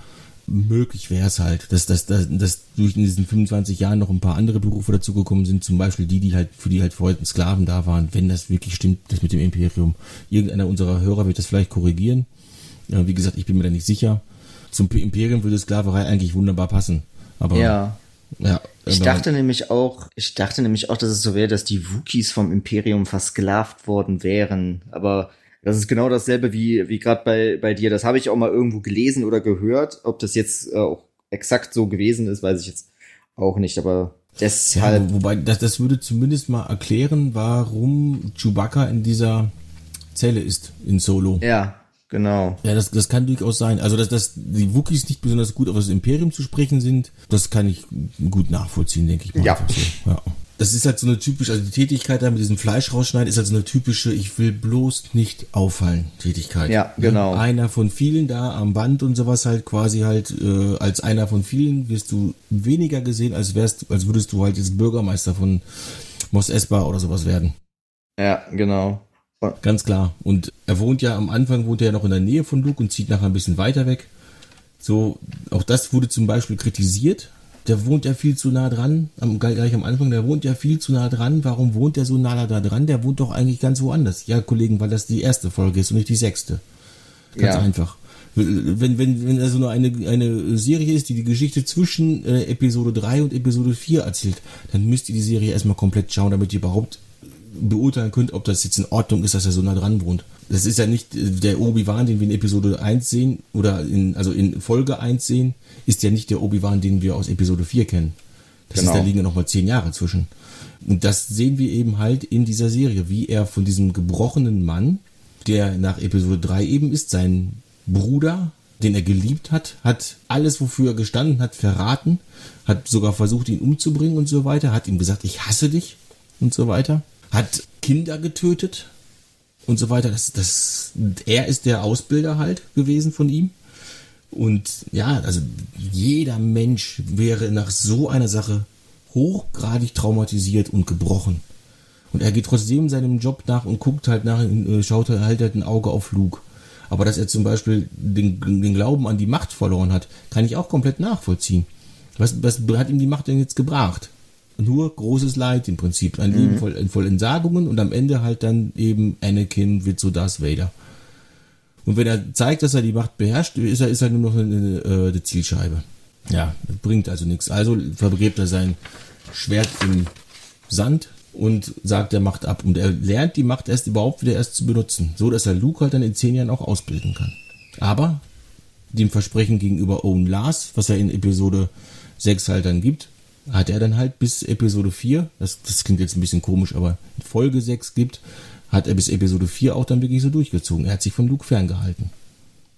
möglich wäre es halt, dass, dass, dass, dass durch in diesen 25 Jahren noch ein paar andere Berufe dazugekommen sind, zum Beispiel die, die halt, für die halt vorher Sklaven da waren, wenn das wirklich stimmt, das mit dem Imperium. Irgendeiner unserer Hörer wird das vielleicht korrigieren. Ja, wie gesagt, ich bin mir da nicht sicher. Zum Imperium würde Sklaverei eigentlich wunderbar passen. Aber ja. Ja, ich dachte nämlich auch, ich dachte nämlich auch, dass es so wäre, dass die Wookies vom Imperium versklavt worden wären. Aber das ist genau dasselbe wie, wie gerade bei, bei dir. Das habe ich auch mal irgendwo gelesen oder gehört. Ob das jetzt äh, auch exakt so gewesen ist, weiß ich jetzt auch nicht. Aber deshalb. Ja, wobei, das, das würde zumindest mal erklären, warum Chewbacca in dieser Zelle ist in Solo. Ja, genau. Ja, das, das kann durchaus sein. Also, dass, dass die Wookies nicht besonders gut auf das Imperium zu sprechen sind, das kann ich gut nachvollziehen, denke ich mal. Ja. So. ja. Das ist halt so eine typische, also die Tätigkeit da mit diesem Fleisch rausschneiden ist halt so eine typische, ich will bloß nicht auffallen Tätigkeit. Ja, genau. Einer von vielen da am Band und sowas halt quasi halt, äh, als einer von vielen wirst du weniger gesehen, als wärst, als würdest du halt jetzt Bürgermeister von Mos Espa oder sowas werden. Ja, genau. Ganz klar. Und er wohnt ja am Anfang, wohnt er ja noch in der Nähe von Luke und zieht nachher ein bisschen weiter weg. So, auch das wurde zum Beispiel kritisiert. Der wohnt ja viel zu nah dran, am, gleich am Anfang, der wohnt ja viel zu nah dran. Warum wohnt der so nah da dran? Der wohnt doch eigentlich ganz woanders. Ja, Kollegen, weil das die erste Folge ist und nicht die sechste. Ganz ja. einfach. Wenn, wenn, wenn also nur eine, eine Serie ist, die die Geschichte zwischen äh, Episode 3 und Episode 4 erzählt, dann müsst ihr die Serie erstmal komplett schauen, damit ihr überhaupt beurteilen könnt, ob das jetzt in Ordnung ist, dass er so nah dran wohnt. Das ist ja nicht äh, der Obi-Wan, den wir in Episode 1 sehen, oder in, also in Folge 1 sehen, ist ja nicht der Obi-Wan, den wir aus Episode 4 kennen. Das genau. ist, da liegen ja nochmal zehn Jahre zwischen. Und das sehen wir eben halt in dieser Serie, wie er von diesem gebrochenen Mann, der nach Episode 3 eben ist, sein Bruder, den er geliebt hat, hat alles, wofür er gestanden hat, verraten, hat sogar versucht, ihn umzubringen und so weiter, hat ihm gesagt, ich hasse dich und so weiter hat Kinder getötet und so weiter. Das, das, er ist der Ausbilder halt gewesen von ihm. Und ja, also jeder Mensch wäre nach so einer Sache hochgradig traumatisiert und gebrochen. Und er geht trotzdem seinem Job nach und guckt halt nach, äh, schaut halt, halt ein Auge auf Luke. Aber dass er zum Beispiel den, den Glauben an die Macht verloren hat, kann ich auch komplett nachvollziehen. Was, was hat ihm die Macht denn jetzt gebracht? Nur großes Leid im Prinzip. Ein Leben mhm. voll, voll Entsagungen und am Ende halt dann eben Anakin wird so Darth Vader. Und wenn er zeigt, dass er die Macht beherrscht, ist er, ist er nur noch eine, eine, eine Zielscheibe. Ja, bringt also nichts. Also vergräbt er sein Schwert im Sand und sagt, er macht ab. Und er lernt die Macht erst überhaupt wieder erst zu benutzen. So, dass er Luke halt dann in zehn Jahren auch ausbilden kann. Aber dem Versprechen gegenüber Owen Lars, was er in Episode 6 halt dann gibt, hat er dann halt bis Episode 4, das, das klingt jetzt ein bisschen komisch, aber Folge 6 gibt, hat er bis Episode 4 auch dann wirklich so durchgezogen. Er hat sich von Luke ferngehalten.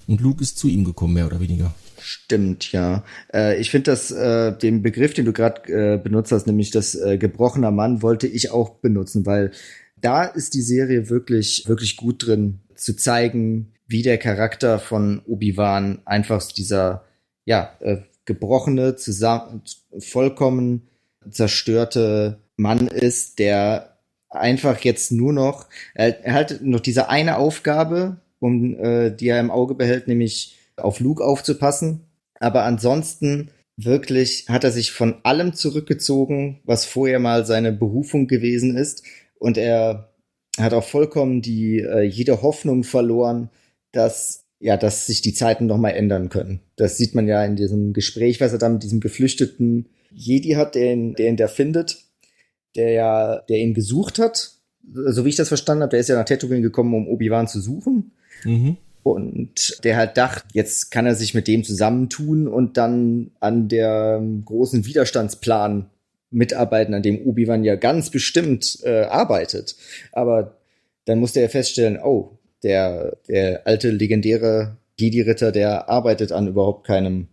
Und Luke ist zu ihm gekommen, mehr oder weniger. Stimmt, ja. Äh, ich finde das, äh, den Begriff, den du gerade äh, benutzt hast, nämlich das äh, gebrochener Mann, wollte ich auch benutzen, weil da ist die Serie wirklich, wirklich gut drin, zu zeigen, wie der Charakter von Obi-Wan einfach dieser, ja, äh, gebrochene, zusammen, vollkommen zerstörte Mann ist, der einfach jetzt nur noch, er, hat noch diese eine Aufgabe, um äh, die er im Auge behält, nämlich auf Luke aufzupassen. Aber ansonsten wirklich hat er sich von allem zurückgezogen, was vorher mal seine Berufung gewesen ist. Und er hat auch vollkommen die äh, jede Hoffnung verloren, dass ja, dass sich die Zeiten noch mal ändern können. Das sieht man ja in diesem Gespräch, was er da mit diesem geflüchteten Jedi hat, der ihn, der ihn da findet, der ja, der ihn gesucht hat. So wie ich das verstanden habe, der ist ja nach Tatooine gekommen, um Obi-Wan zu suchen. Mhm. Und der halt dachte, jetzt kann er sich mit dem zusammentun und dann an der großen Widerstandsplan mitarbeiten, an dem Obi-Wan ja ganz bestimmt äh, arbeitet. Aber dann musste er feststellen, oh, der, der alte legendäre Jedi-Ritter, der arbeitet an überhaupt keinem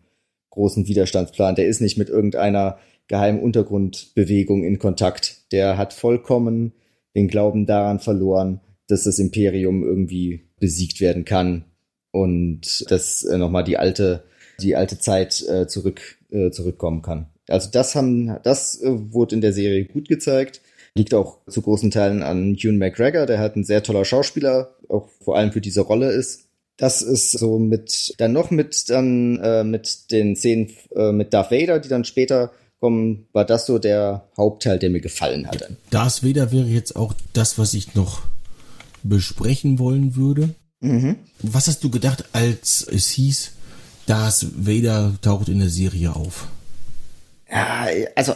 großen Widerstandsplan. Der ist nicht mit irgendeiner geheimen Untergrundbewegung in Kontakt. Der hat vollkommen den Glauben daran verloren, dass das Imperium irgendwie besiegt werden kann und dass äh, nochmal die alte, die alte Zeit äh, zurück, äh, zurückkommen kann. Also das haben, das äh, wurde in der Serie gut gezeigt. Liegt auch zu großen Teilen an Hugh McGregor, der halt ein sehr toller Schauspieler, auch vor allem für diese Rolle ist. Das ist so mit, dann noch mit, dann, äh, mit den Szenen äh, mit Darth Vader, die dann später kommen, war das so der Hauptteil, der mir gefallen hat. Darth Vader wäre jetzt auch das, was ich noch besprechen wollen würde. Mhm. Was hast du gedacht, als es hieß, Darth Vader taucht in der Serie auf? Ja, also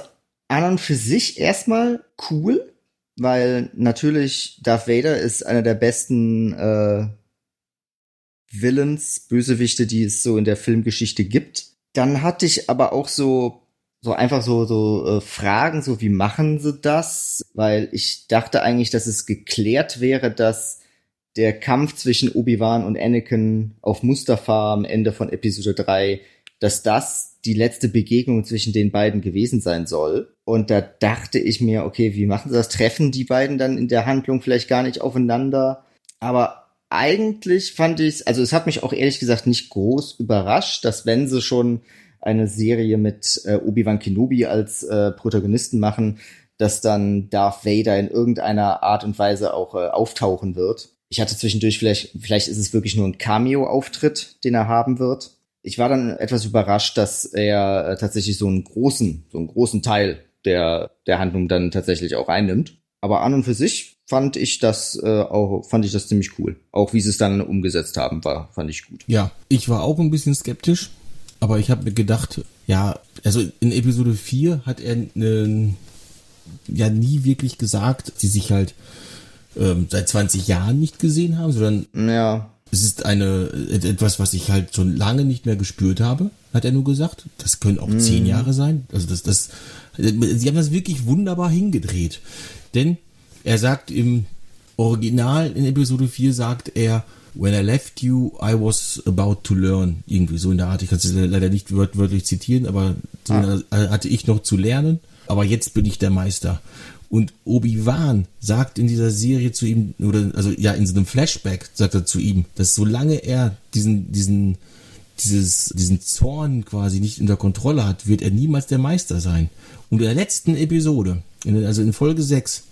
an und für sich erstmal cool, weil natürlich Darth Vader ist einer der besten äh, Villains, Bösewichte, die es so in der Filmgeschichte gibt. Dann hatte ich aber auch so so einfach so so äh, Fragen, so wie machen sie das? Weil ich dachte eigentlich, dass es geklärt wäre, dass der Kampf zwischen Obi-Wan und Anakin auf Mustafa am Ende von Episode 3, dass das die letzte Begegnung zwischen den beiden gewesen sein soll. Und da dachte ich mir, okay, wie machen sie das? Treffen die beiden dann in der Handlung vielleicht gar nicht aufeinander? Aber eigentlich fand ich also es hat mich auch ehrlich gesagt nicht groß überrascht, dass wenn sie schon eine Serie mit äh, Obi-Wan Kenobi als äh, Protagonisten machen, dass dann Darth Vader in irgendeiner Art und Weise auch äh, auftauchen wird. Ich hatte zwischendurch vielleicht, vielleicht ist es wirklich nur ein Cameo-Auftritt, den er haben wird. Ich war dann etwas überrascht, dass er äh, tatsächlich so einen großen, so einen großen Teil der, der Handlung dann tatsächlich auch einnimmt. Aber an und für sich fand ich das äh, auch, fand ich das ziemlich cool. Auch wie sie es dann umgesetzt haben, war, fand ich gut. Ja, ich war auch ein bisschen skeptisch, aber ich habe mir gedacht, ja, also in Episode 4 hat er äh, ja nie wirklich gesagt, sie sich halt ähm, seit 20 Jahren nicht gesehen haben, sondern ja. Es ist eine etwas, was ich halt schon lange nicht mehr gespürt habe, hat er nur gesagt. Das können auch mm. zehn Jahre sein. Also das, das, sie haben das wirklich wunderbar hingedreht. Denn er sagt im Original in Episode 4 sagt er, When I left you, I was about to learn. Irgendwie so in der Art. Ich kann es leider nicht wört wörtlich zitieren, aber so ah. hatte ich noch zu lernen. Aber jetzt bin ich der Meister. Und Obi-Wan sagt in dieser Serie zu ihm, oder also ja, in so einem Flashback sagt er zu ihm, dass solange er diesen, diesen, dieses, diesen Zorn quasi nicht unter Kontrolle hat, wird er niemals der Meister sein. Und in der letzten Episode, in, also in Folge 6,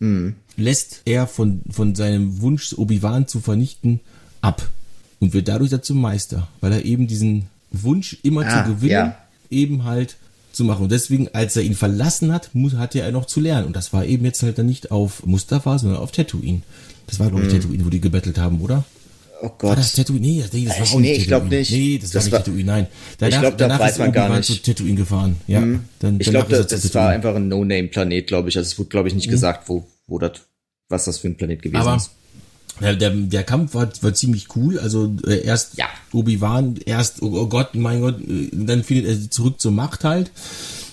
mhm. lässt er von, von seinem Wunsch, Obi-Wan zu vernichten, ab und wird dadurch dazu Meister, weil er eben diesen Wunsch immer ah, zu gewinnen, ja. eben halt zu machen. Und deswegen, als er ihn verlassen hat, muss, hatte er noch zu lernen. Und das war eben jetzt halt dann nicht auf Mustafa, sondern auf Tatooine. Das war, glaube ich, mhm. Tatooine, wo die gebettelt haben, oder? Oh Gott. War das Tatooine? Nee, das, nee, das war auch nee, nicht ich glaube nicht. Nee, das, das war nicht Tatooine, nein. Danach, ich glaube, da weiß man gar nicht. zu Tatooine gefahren. Ja, mhm. dann, ich glaube, das, das war einfach ein No-Name-Planet, glaube ich. Also es wurde, glaube ich, nicht mhm. gesagt, wo, wo das, was das für ein Planet gewesen Aber, ist. Ja, der, der Kampf war, war ziemlich cool. Also äh, erst ja. Obi-Wan, erst, oh, oh Gott, mein Gott, äh, dann findet er zurück zur Macht halt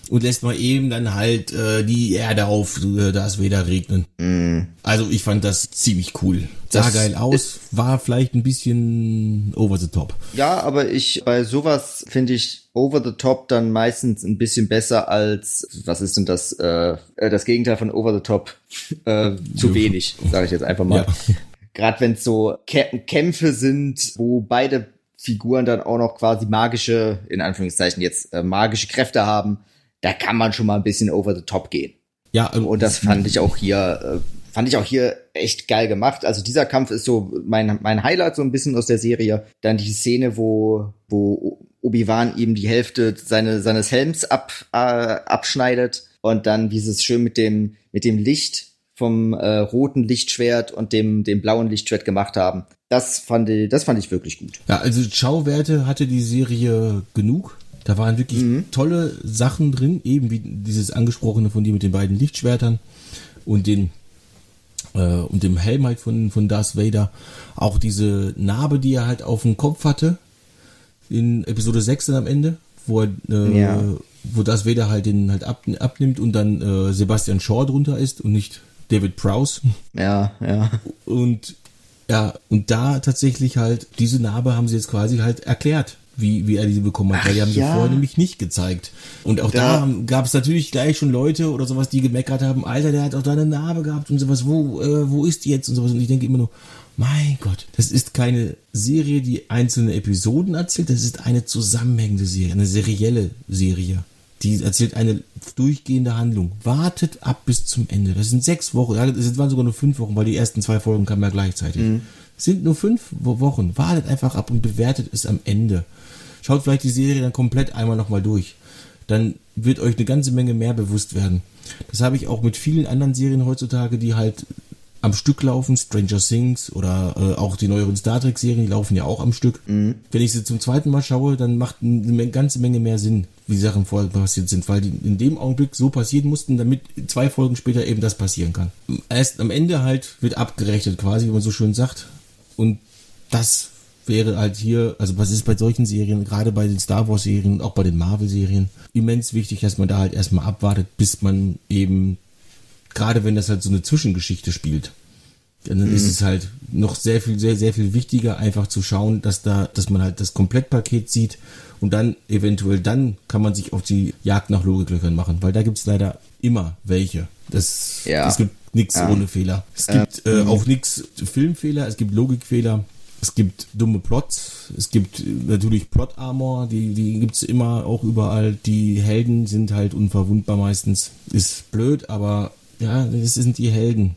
und lässt mal eben dann halt äh, die Erde auf äh, das Wetter regnen. Mm. Also ich fand das ziemlich cool. Sah das geil aus, war vielleicht ein bisschen over the top. Ja, aber ich bei sowas finde ich over the top dann meistens ein bisschen besser als was ist denn das äh, äh das Gegenteil von over the top äh, zu wenig, sage ich jetzt einfach mal. Ja. Gerade wenn es so Kämpfe sind, wo beide Figuren dann auch noch quasi magische, in Anführungszeichen jetzt äh, magische Kräfte haben, da kann man schon mal ein bisschen over the top gehen. Ja, ähm, und das fand ich auch hier, äh, fand ich auch hier echt geil gemacht. Also dieser Kampf ist so mein, mein Highlight so ein bisschen aus der Serie. Dann die Szene, wo, wo Obi-Wan ihm die Hälfte seine, seines Helms ab, äh, abschneidet und dann wie sie es schön mit dem, mit dem Licht vom äh, roten Lichtschwert und dem, dem blauen Lichtschwert gemacht haben. Das fand ich, das fand ich wirklich gut. Ja, also Schauwerte hatte die Serie genug. Da waren wirklich mhm. tolle Sachen drin, eben wie dieses angesprochene von dir mit den beiden Lichtschwertern und den äh, und dem Helm halt von, von Darth Vader. Auch diese Narbe, die er halt auf dem Kopf hatte in Episode 6 dann am Ende, wo er, äh, ja. wo Darth Vader halt den halt ab, abnimmt und dann äh, Sebastian Shaw drunter ist und nicht David Prowse. Ja, ja. Und ja, und da tatsächlich halt, diese Narbe haben sie jetzt quasi halt erklärt wie, wie er diese bekommen hat, weil die haben ja. sie vorher nämlich nicht gezeigt. Und auch da, da gab es natürlich gleich schon Leute oder sowas, die gemeckert haben, Alter, der hat auch da eine Narbe gehabt und sowas, wo, äh, wo ist die jetzt und sowas. Und ich denke immer nur, mein Gott, das ist keine Serie, die einzelne Episoden erzählt, das ist eine zusammenhängende Serie, eine serielle Serie. Die erzählt eine durchgehende Handlung. Wartet ab bis zum Ende. Das sind sechs Wochen, das waren sogar nur fünf Wochen, weil die ersten zwei Folgen kamen ja gleichzeitig. Mhm. sind nur fünf Wochen. Wartet einfach ab und bewertet es am Ende. Schaut vielleicht die Serie dann komplett einmal nochmal durch. Dann wird euch eine ganze Menge mehr bewusst werden. Das habe ich auch mit vielen anderen Serien heutzutage, die halt am Stück laufen, Stranger Things oder äh, auch die neueren Star Trek Serien, die laufen ja auch am Stück. Mhm. Wenn ich sie zum zweiten Mal schaue, dann macht eine ganze Menge mehr Sinn, wie Sachen vorher passiert sind, weil die in dem Augenblick so passieren mussten, damit zwei Folgen später eben das passieren kann. Erst am Ende halt wird abgerechnet quasi, wie man so schön sagt. Und das wäre halt hier, also was ist bei solchen Serien, gerade bei den Star Wars Serien, auch bei den Marvel Serien, immens wichtig, dass man da halt erstmal abwartet, bis man eben, gerade wenn das halt so eine Zwischengeschichte spielt, Dann mhm. ist es halt noch sehr viel, sehr, sehr viel wichtiger, einfach zu schauen, dass da, dass man halt das Komplettpaket sieht und dann eventuell dann kann man sich auf die Jagd nach Logiklöchern machen, weil da gibt es leider immer welche. Das, ja. Es gibt nichts ja. ohne Fehler. Es gibt äh, äh, auch nichts Filmfehler, es gibt Logikfehler. Es gibt dumme Plots, es gibt natürlich Plot-Armor, die, die gibt's immer auch überall. Die Helden sind halt unverwundbar meistens. Ist blöd, aber ja, das sind die Helden.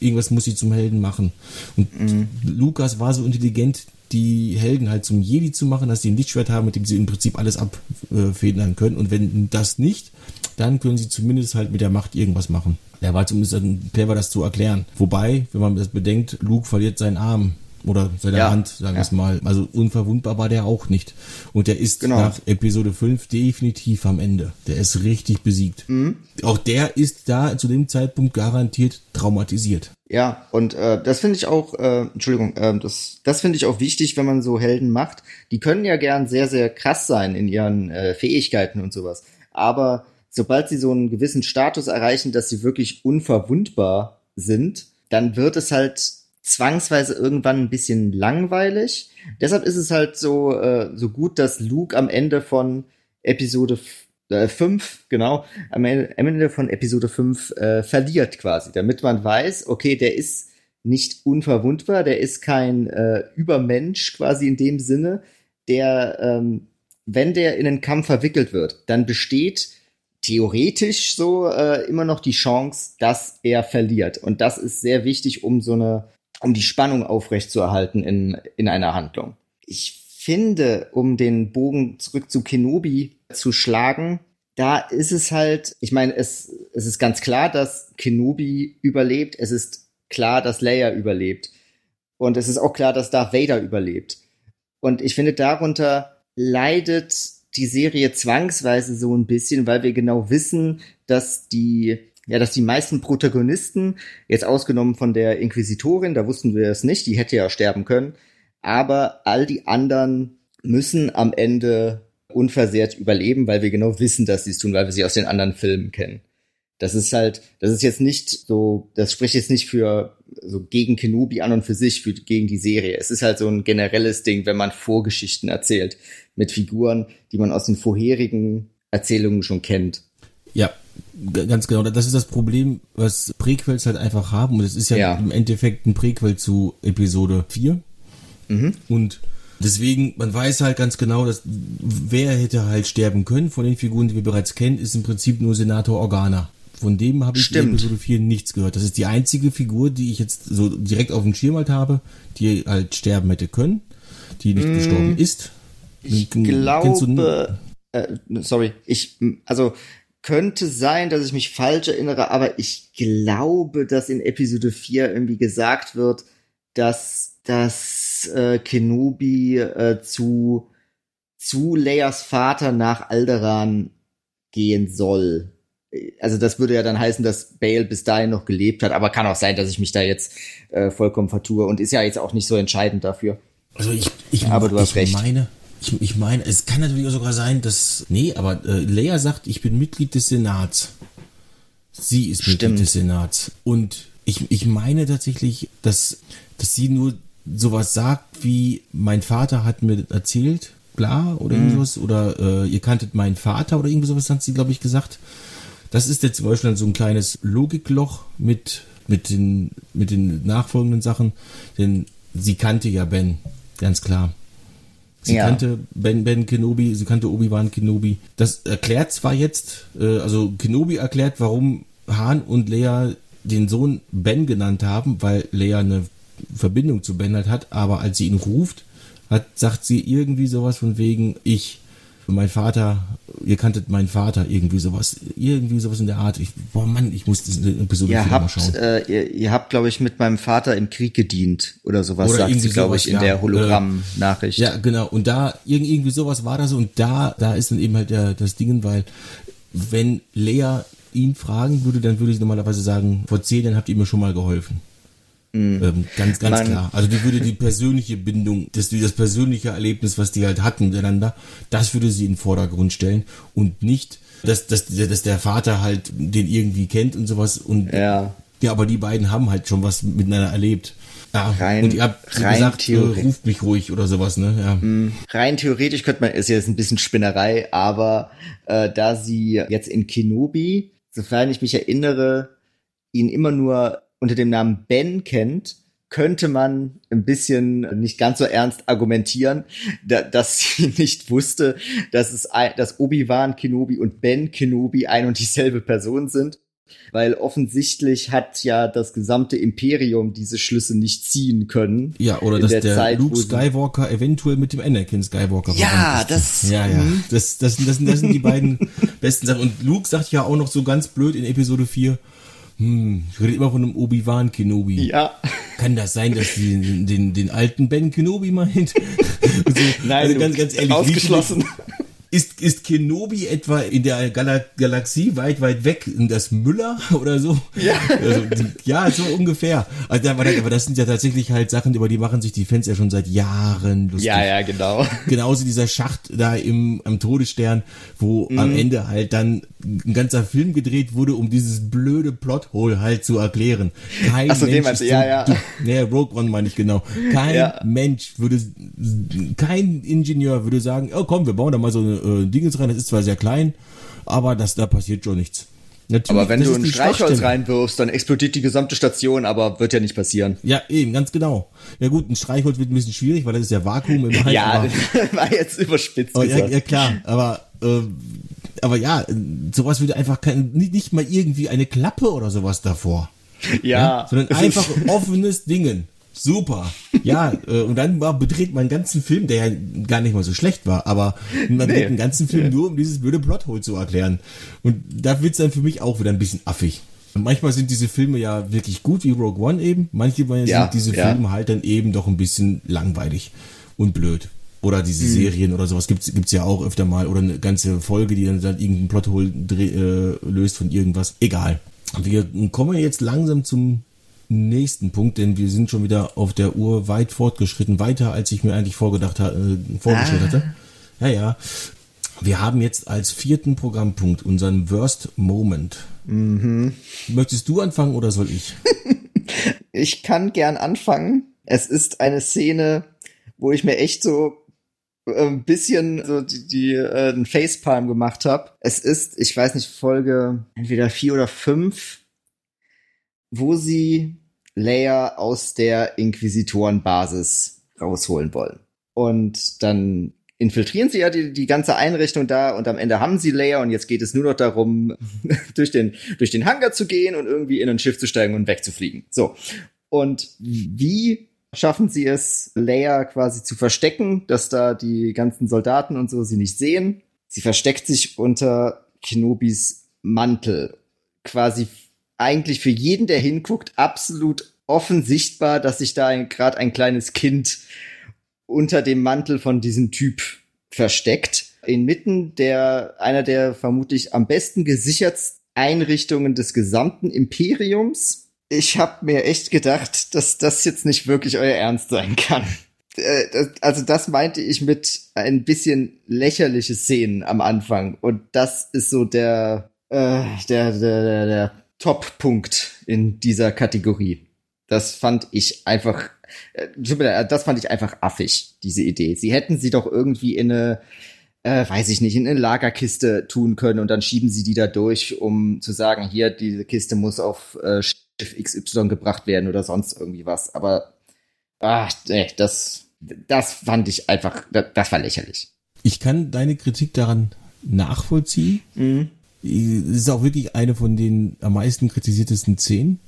Irgendwas muss sie zum Helden machen. Und mhm. Lukas war so intelligent, die Helden halt zum Jedi zu machen, dass sie ein Lichtschwert haben, mit dem sie im Prinzip alles abfedern können. Und wenn das nicht, dann können sie zumindest halt mit der Macht irgendwas machen. Der war zumindest clever, das zu erklären. Wobei, wenn man das bedenkt, Luke verliert seinen Arm oder seine ja, Hand, sagen wir ja. es mal. Also unverwundbar war der auch nicht. Und der ist genau. nach Episode 5 definitiv am Ende. Der ist richtig besiegt. Mhm. Auch der ist da zu dem Zeitpunkt garantiert traumatisiert. Ja, und äh, das finde ich auch, äh, Entschuldigung, äh, das, das finde ich auch wichtig, wenn man so Helden macht. Die können ja gern sehr, sehr krass sein in ihren äh, Fähigkeiten und sowas. Aber sobald sie so einen gewissen Status erreichen, dass sie wirklich unverwundbar sind, dann wird es halt zwangsweise irgendwann ein bisschen langweilig. Deshalb ist es halt so, äh, so gut, dass Luke am Ende von Episode 5, äh, genau, am Ende von Episode 5 äh, verliert quasi, damit man weiß, okay, der ist nicht unverwundbar, der ist kein äh, Übermensch quasi in dem Sinne, der, ähm, wenn der in einen Kampf verwickelt wird, dann besteht theoretisch so äh, immer noch die Chance, dass er verliert. Und das ist sehr wichtig, um so eine um die Spannung aufrechtzuerhalten in, in einer Handlung. Ich finde, um den Bogen zurück zu Kenobi zu schlagen, da ist es halt, ich meine, es, es ist ganz klar, dass Kenobi überlebt. Es ist klar, dass Leia überlebt. Und es ist auch klar, dass Darth Vader überlebt. Und ich finde, darunter leidet die Serie zwangsweise so ein bisschen, weil wir genau wissen, dass die ja, dass die meisten Protagonisten, jetzt ausgenommen von der Inquisitorin, da wussten wir es nicht, die hätte ja sterben können, aber all die anderen müssen am Ende unversehrt überleben, weil wir genau wissen, dass sie es tun, weil wir sie aus den anderen Filmen kennen. Das ist halt, das ist jetzt nicht so, das spricht jetzt nicht für so gegen Kenobi an und für sich, für, gegen die Serie. Es ist halt so ein generelles Ding, wenn man Vorgeschichten erzählt mit Figuren, die man aus den vorherigen Erzählungen schon kennt. Ja, Ganz genau, das ist das Problem, was Prequels halt einfach haben. Und es ist ja, ja, im Endeffekt ein Prequel zu Episode 4. Mhm. Und deswegen, man weiß halt ganz genau, dass wer hätte halt sterben können von den Figuren, die wir bereits kennen, ist im Prinzip nur Senator Organa. Von dem habe ich Stimmt. in Episode 4 nichts gehört. Das ist die einzige Figur, die ich jetzt so direkt auf dem Schirm halt habe, die halt sterben hätte können, die nicht mm, gestorben ist. Ich glaube, äh, sorry, ich, also könnte sein, dass ich mich falsch erinnere, aber ich glaube, dass in Episode 4 irgendwie gesagt wird, dass äh, Kenobi äh, zu zu Leias Vater nach Alderan gehen soll. Also das würde ja dann heißen, dass Bale bis dahin noch gelebt hat, aber kann auch sein, dass ich mich da jetzt äh, vollkommen vertue und ist ja jetzt auch nicht so entscheidend dafür. Also ich, ich, aber du hast ich recht. meine, ich, ich meine, es kann natürlich auch sogar sein, dass. Nee, aber äh, Leia sagt, ich bin Mitglied des Senats. Sie ist Stimmt. Mitglied des Senats. Und ich, ich meine tatsächlich, dass, dass sie nur sowas sagt wie, mein Vater hat mir erzählt, bla, oder mhm. irgendwas, oder äh, ihr kanntet meinen Vater oder irgendwie sowas hat sie, glaube ich, gesagt. Das ist jetzt zum Beispiel so ein kleines Logikloch mit, mit, den, mit den nachfolgenden Sachen, denn sie kannte ja Ben, ganz klar. Sie ja. kannte Ben, Ben Kenobi, sie kannte Obi-Wan Kenobi. Das erklärt zwar jetzt, äh, also Kenobi erklärt, warum Han und Leia den Sohn Ben genannt haben, weil Leia eine Verbindung zu Ben halt hat, aber als sie ihn ruft, hat, sagt sie irgendwie sowas von wegen, ich mein Vater, ihr kanntet meinen Vater, irgendwie sowas, irgendwie sowas in der Art. Ich, boah Mann, ich muss diese Episode ihr habt, mal schauen. Äh, ihr, ihr habt, glaube ich, mit meinem Vater im Krieg gedient oder sowas, oder sagt sie, glaube ich, in ja, der Hologramm-Nachricht. Äh, ja, genau. Und da, irgendwie sowas war da so und da, da ist dann eben halt der, das Ding, weil wenn Lea ihn fragen würde, dann würde sie normalerweise sagen, vor zehn Jahren habt ihr mir schon mal geholfen. Mhm. Ähm, ganz, ganz Man, klar. Also die würde die persönliche Bindung, das, das persönliche Erlebnis, was die halt hatten miteinander, das würde sie in den Vordergrund stellen und nicht, dass, dass, dass der Vater halt den irgendwie kennt und sowas und ja. Ja, aber die beiden haben halt schon was miteinander erlebt. Ja, rein, und ihr habt rein gesagt, äh, ruft mich ruhig oder sowas, ne? Ja. Mm, rein theoretisch könnte man, ist jetzt ein bisschen Spinnerei, aber äh, da sie jetzt in Kenobi, sofern ich mich erinnere, ihn immer nur unter dem Namen Ben kennt, könnte man ein bisschen nicht ganz so ernst argumentieren, da, dass (laughs) sie nicht wusste, dass es dass Obi-Wan Kenobi und Ben Kenobi ein und dieselbe Person sind weil offensichtlich hat ja das gesamte Imperium diese Schlüsse nicht ziehen können. Ja, oder dass der, der Zeit, Luke Skywalker eventuell mit dem Anakin Skywalker Ja, das Ja, ja. Mhm. Das, das, das, das sind die beiden (laughs) besten Sachen und Luke sagt ja auch noch so ganz blöd in Episode 4 hm, ich rede immer von einem Obi-Wan Kenobi. Ja. Kann das sein, dass sie den, den, den alten Ben Kenobi meint? (laughs) so, Nein, also ganz, ganz ehrlich, ausgeschlossen. Ist, ist Kenobi etwa in der Gal Galaxie weit, weit weg das Müller (laughs) oder so? Ja, also, ja so ungefähr. Also, aber das sind ja tatsächlich halt Sachen, über die machen sich die Fans ja schon seit Jahren lustig. Ja, ja, genau. Genauso dieser Schacht da im, am Todesstern, wo mhm. am Ende halt dann ein ganzer Film gedreht wurde, um dieses blöde Plothole halt zu erklären. Kein Ach so, Mensch, meinst du, ja, ja. Nee, Rogue One meine ich genau. Kein ja. Mensch würde, kein Ingenieur würde sagen, oh komm, wir bauen da mal so eine äh, Dingens rein. Das ist zwar sehr klein, aber das, da passiert schon nichts. Natürlich, aber wenn du ein Streichholz reinwirfst, dann explodiert die gesamte Station, aber wird ja nicht passieren. Ja, eben, ganz genau. Ja gut, ein Streichholz wird ein bisschen schwierig, weil das ist ja Vakuum im Hals. ja, (laughs) war jetzt überspitzt aber, ja, ja, klar, aber äh, aber ja, sowas würde einfach kein, nicht, nicht mal irgendwie eine Klappe oder sowas davor. Ja. ja sondern (laughs) einfach offenes Dingen. Super. Ja, äh, und dann war, bedreht man einen ganzen Film, der ja gar nicht mal so schlecht war, aber man nee. dreht einen ganzen Film nee. nur, um dieses blöde Plothole zu erklären. Und da wird's dann für mich auch wieder ein bisschen affig. Und manchmal sind diese Filme ja wirklich gut, wie Rogue One eben. Manchmal ja, sind diese ja. Filme halt dann eben doch ein bisschen langweilig und blöd. Oder diese hm. Serien oder sowas gibt's gibt's ja auch öfter mal. Oder eine ganze Folge, die dann, dann irgendein Plothole äh, löst von irgendwas. Egal. Wir kommen jetzt langsam zum nächsten Punkt, denn wir sind schon wieder auf der Uhr weit fortgeschritten, weiter als ich mir eigentlich vorgedacht ha äh, vorgestellt ah. hatte. Ja, ja. Wir haben jetzt als vierten Programmpunkt unseren Worst Moment. Mhm. Möchtest du anfangen oder soll ich? (laughs) ich kann gern anfangen. Es ist eine Szene, wo ich mir echt so ein bisschen so die, die äh, einen Facepalm gemacht habe. Es ist, ich weiß nicht, Folge entweder vier oder fünf, wo sie Leia aus der Inquisitorenbasis rausholen wollen. Und dann infiltrieren sie ja die, die ganze Einrichtung da und am Ende haben sie Leia und jetzt geht es nur noch darum, (laughs) durch den, durch den Hangar zu gehen und irgendwie in ein Schiff zu steigen und wegzufliegen. So. Und wie schaffen sie es, Leia quasi zu verstecken, dass da die ganzen Soldaten und so sie nicht sehen? Sie versteckt sich unter Kenobis Mantel. Quasi eigentlich für jeden, der hinguckt, absolut offen sichtbar, dass sich da gerade ein kleines Kind unter dem Mantel von diesem Typ versteckt. Inmitten der, einer der vermutlich am besten gesichertsten Einrichtungen des gesamten Imperiums. Ich habe mir echt gedacht, dass das jetzt nicht wirklich euer Ernst sein kann. Äh, also das meinte ich mit ein bisschen lächerliche Szenen am Anfang. Und das ist so der, äh, der, der, der, der Top-Punkt in dieser Kategorie. Das fand ich einfach, äh, das fand ich einfach affig, diese Idee. Sie hätten sie doch irgendwie in eine, äh, weiß ich nicht, in eine Lagerkiste tun können und dann schieben sie die da durch, um zu sagen, hier, diese Kiste muss auf äh, Schiff XY gebracht werden oder sonst irgendwie was. Aber, ach, nee, das, das fand ich einfach, das, das war lächerlich. Ich kann deine Kritik daran nachvollziehen. Mhm es ist auch wirklich eine von den am meisten kritisiertesten Szenen.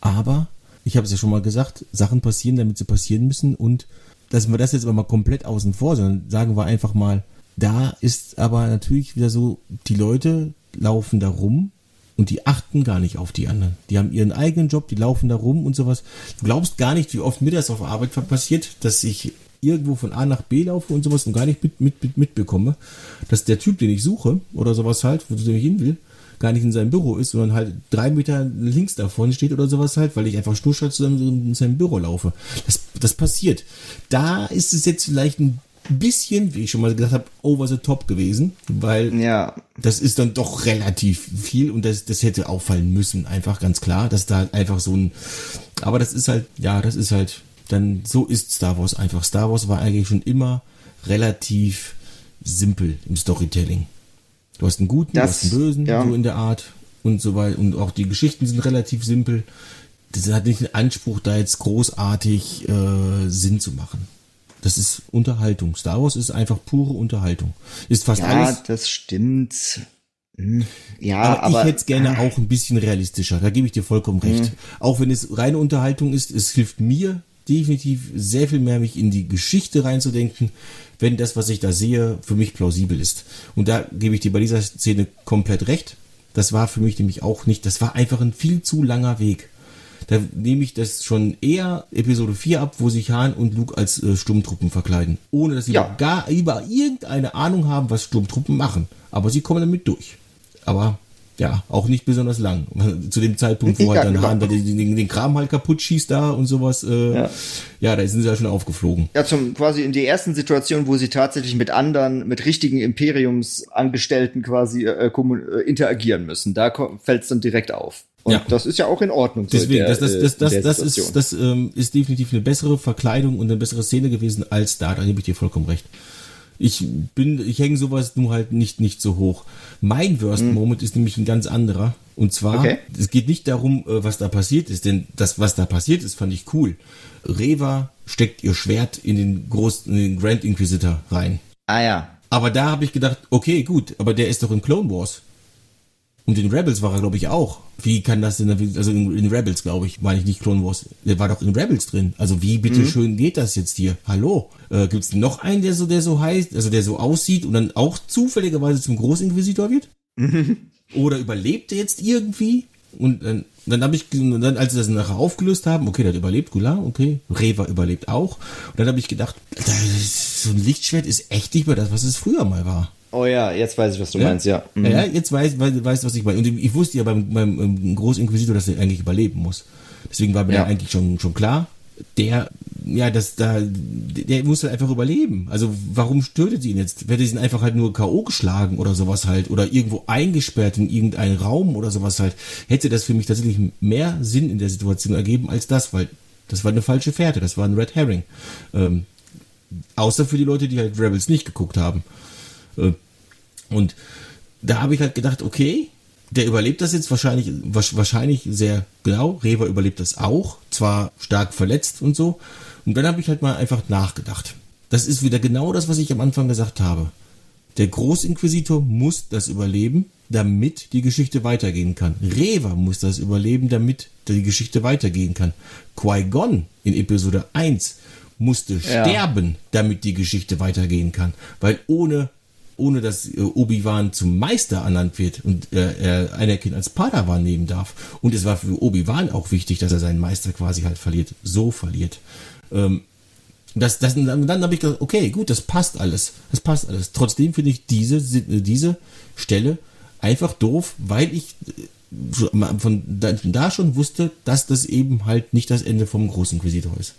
Aber, ich habe es ja schon mal gesagt, Sachen passieren, damit sie passieren müssen. Und dass wir das jetzt aber mal komplett außen vor, sondern sagen wir einfach mal, da ist aber natürlich wieder so, die Leute laufen da rum und die achten gar nicht auf die anderen. Die haben ihren eigenen Job, die laufen da rum und sowas. Du glaubst gar nicht, wie oft mir das auf Arbeit passiert, dass ich irgendwo von A nach B laufe und sowas und gar nicht mit, mit, mit, mitbekomme, dass der Typ, den ich suche oder sowas halt, wo ich hin will, gar nicht in seinem Büro ist, sondern halt drei Meter links davon steht oder sowas halt, weil ich einfach schnurstracks zu seinem, in seinem Büro laufe. Das, das passiert. Da ist es jetzt vielleicht ein bisschen, wie ich schon mal gesagt habe, over the top gewesen, weil ja. das ist dann doch relativ viel und das, das hätte auffallen müssen, einfach ganz klar, dass da einfach so ein, aber das ist halt, ja, das ist halt, dann so ist Star Wars einfach. Star Wars war eigentlich schon immer relativ simpel im Storytelling. Du hast einen guten, das, du hast einen bösen, ja. so in der Art und so weiter. Und auch die Geschichten sind relativ simpel. Das hat nicht den Anspruch, da jetzt großartig äh, Sinn zu machen. Das ist Unterhaltung. Star Wars ist einfach pure Unterhaltung. Ist fast ja, alles. Ja, das stimmt. Hm. Ja, aber, aber, ich hätte es gerne auch ein bisschen realistischer. Da gebe ich dir vollkommen recht. Mhm. Auch wenn es reine Unterhaltung ist, es hilft mir definitiv sehr viel mehr, mich in die Geschichte reinzudenken, wenn das, was ich da sehe, für mich plausibel ist. Und da gebe ich dir bei dieser Szene komplett recht. Das war für mich nämlich auch nicht, das war einfach ein viel zu langer Weg. Da nehme ich das schon eher Episode 4 ab, wo sich Han und Luke als äh, Sturmtruppen verkleiden. Ohne dass sie ja. gar über irgendeine Ahnung haben, was Sturmtruppen machen. Aber sie kommen damit durch. Aber ja, auch nicht besonders lang. (laughs) Zu dem Zeitpunkt, wo halt dann genau. Hahn den, den, den, Kram halt kaputt schießt da und sowas, äh, ja. ja, da sind sie ja schon aufgeflogen. Ja, zum quasi in die ersten Situationen, wo sie tatsächlich mit anderen, mit richtigen Imperiumsangestellten quasi äh, äh interagieren müssen. Da fällt es dann direkt auf. Und ja. das ist ja auch in Ordnung. Deswegen, der, das, das, das, das, das ist, das ähm, ist definitiv eine bessere Verkleidung und eine bessere Szene gewesen als da. Da gebe ich dir vollkommen recht. Ich bin, ich hänge sowas nur halt nicht, nicht so hoch. Mein Worst mhm. Moment ist nämlich ein ganz anderer. Und zwar, okay. es geht nicht darum, äh, was da passiert ist, denn das, was da passiert ist, fand ich cool. Reva steckt ihr Schwert in den großen, in den Grand Inquisitor rein. Ah ja. Aber da habe ich gedacht, okay, gut, aber der ist doch in Clone Wars. Und in Rebels war er, glaube ich, auch. Wie kann das denn, also in, in Rebels, glaube ich, meine ich nicht Clone Wars. Der war doch in Rebels drin. Also wie bitte mhm. schön geht das jetzt hier? Hallo? Äh, Gibt es noch einen, der so, der so heißt, also der so aussieht und dann auch zufälligerweise zum Großinquisitor wird? Mhm. Oder überlebt er jetzt irgendwie? Und dann, dann habe ich, dann, als sie das nachher aufgelöst haben, okay, der hat überlebt, Gula, okay, Reva überlebt auch. Und dann habe ich gedacht, so ein Lichtschwert ist echt nicht mehr das, was es früher mal war. Oh ja, jetzt weiß ich, was du ja? meinst, ja. Mhm. Ja, jetzt weiß, weiß, weiß, was ich meine. Und ich wusste ja beim, beim ähm, Großinquisitor, dass er eigentlich überleben muss. Deswegen war mir ja. eigentlich schon, schon klar, der, ja, das da, der muss halt einfach überleben. Also warum tötet sie ihn jetzt? Hätte sie ihn einfach halt nur K.O. geschlagen oder sowas halt oder irgendwo eingesperrt in irgendeinen Raum oder sowas halt, hätte das für mich tatsächlich mehr Sinn in der Situation ergeben als das, weil das war eine falsche Fährte, das war ein Red Herring. Ähm, außer für die Leute, die halt Rebels nicht geguckt haben. Äh, und da habe ich halt gedacht, okay, der überlebt das jetzt wahrscheinlich, wahrscheinlich sehr genau. Reva überlebt das auch, zwar stark verletzt und so. Und dann habe ich halt mal einfach nachgedacht. Das ist wieder genau das, was ich am Anfang gesagt habe. Der Großinquisitor muss das überleben, damit die Geschichte weitergehen kann. Reva muss das überleben, damit die Geschichte weitergehen kann. Qui-Gon in Episode 1 musste ja. sterben, damit die Geschichte weitergehen kann. Weil ohne ohne dass äh, Obi-Wan zum Meister ernannt wird und äh, Anakin als Padawan nehmen darf. Und es war für Obi-Wan auch wichtig, dass er seinen Meister quasi halt verliert, so verliert. Ähm, das, das, dann, dann habe ich gedacht, okay, gut, das passt alles. Das passt alles. Trotzdem finde ich diese, diese Stelle einfach doof, weil ich äh, von da schon wusste, dass das eben halt nicht das Ende vom großen Inquisitor ist.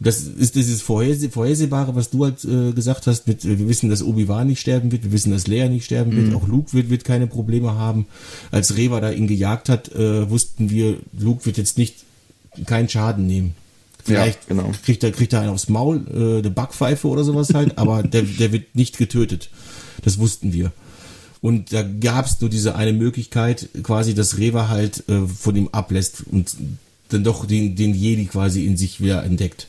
Das ist dieses Vorherseh Vorhersehbare, was du halt äh, gesagt hast, mit, wir wissen, dass Obi-Wan nicht sterben wird, wir wissen, dass Leia nicht sterben wird, mhm. auch Luke wird, wird keine Probleme haben. Als Reva da ihn gejagt hat, äh, wussten wir, Luke wird jetzt nicht keinen Schaden nehmen. Vielleicht ja, genau. kriegt er kriegt er einen aufs Maul, äh, eine Backpfeife oder sowas halt, aber (laughs) der, der wird nicht getötet. Das wussten wir. Und da gab es nur diese eine Möglichkeit, quasi, dass Reva halt äh, von ihm ablässt und dann doch den, den Jedi quasi in sich wieder entdeckt.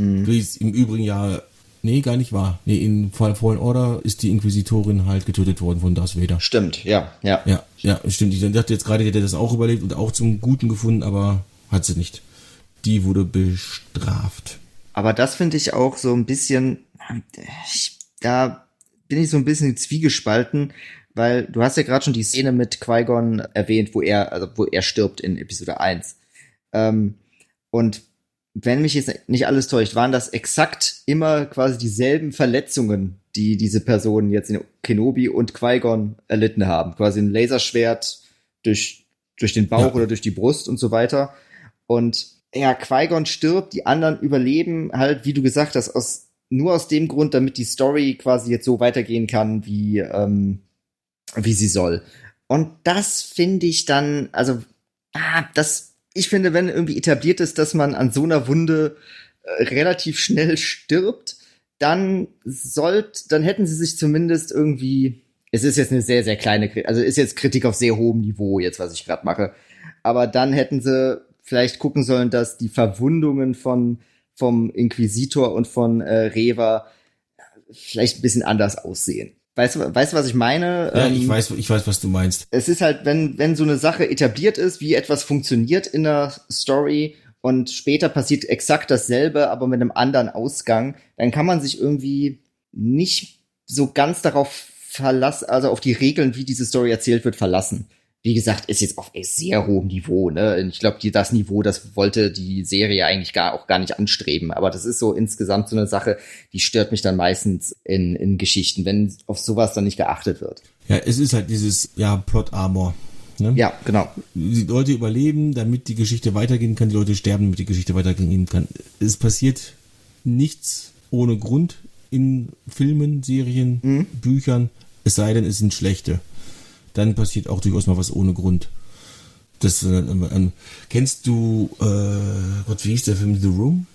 Mhm. Wie es im Übrigen ja, nee, gar nicht wahr. Nee, in Fallen Order ist die Inquisitorin halt getötet worden von Darth Vader. Stimmt, ja, ja. Ja, ja, stimmt. Ich dachte jetzt gerade, hätte das auch überlebt und auch zum Guten gefunden, aber hat sie nicht. Die wurde bestraft. Aber das finde ich auch so ein bisschen, ich, da bin ich so ein bisschen zwiegespalten, weil du hast ja gerade schon die Szene mit Qui-Gon erwähnt, wo er, also wo er stirbt in Episode 1. Ähm, und wenn mich jetzt nicht alles täuscht, waren das exakt immer quasi dieselben Verletzungen, die diese Personen jetzt in Kenobi und Qui-Gon erlitten haben. Quasi ein Laserschwert durch, durch den Bauch ja. oder durch die Brust und so weiter. Und ja, Qui-Gon stirbt, die anderen überleben halt, wie du gesagt hast, aus nur aus dem Grund, damit die Story quasi jetzt so weitergehen kann, wie, ähm, wie sie soll. Und das finde ich dann, also, ah, das, ich finde, wenn irgendwie etabliert ist, dass man an so einer Wunde äh, relativ schnell stirbt, dann sollt, dann hätten sie sich zumindest irgendwie, es ist jetzt eine sehr, sehr kleine, also ist jetzt Kritik auf sehr hohem Niveau, jetzt, was ich gerade mache. Aber dann hätten sie vielleicht gucken sollen, dass die Verwundungen von vom Inquisitor und von äh, Reva vielleicht ein bisschen anders aussehen. Weißt du, weißt du, was ich meine? Ja, ähm, ich weiß, ich weiß, was du meinst. Es ist halt, wenn, wenn so eine Sache etabliert ist, wie etwas funktioniert in der Story und später passiert exakt dasselbe, aber mit einem anderen Ausgang, dann kann man sich irgendwie nicht so ganz darauf verlassen, also auf die Regeln, wie diese Story erzählt wird, verlassen wie gesagt, ist jetzt auf sehr hohem Niveau. Ne? Ich glaube, das Niveau, das wollte die Serie eigentlich gar auch gar nicht anstreben. Aber das ist so insgesamt so eine Sache, die stört mich dann meistens in, in Geschichten, wenn auf sowas dann nicht geachtet wird. Ja, es ist halt dieses ja Plot Armor. Ne? Ja, genau. Die Leute überleben, damit die Geschichte weitergehen kann. Die Leute sterben, damit die Geschichte weitergehen kann. Es passiert nichts ohne Grund in Filmen, Serien, mhm. Büchern. Es sei denn, es sind schlechte dann passiert auch durchaus mal was ohne Grund. Das, äh, äh, kennst du, äh, Gott, wie hieß der Film The Room?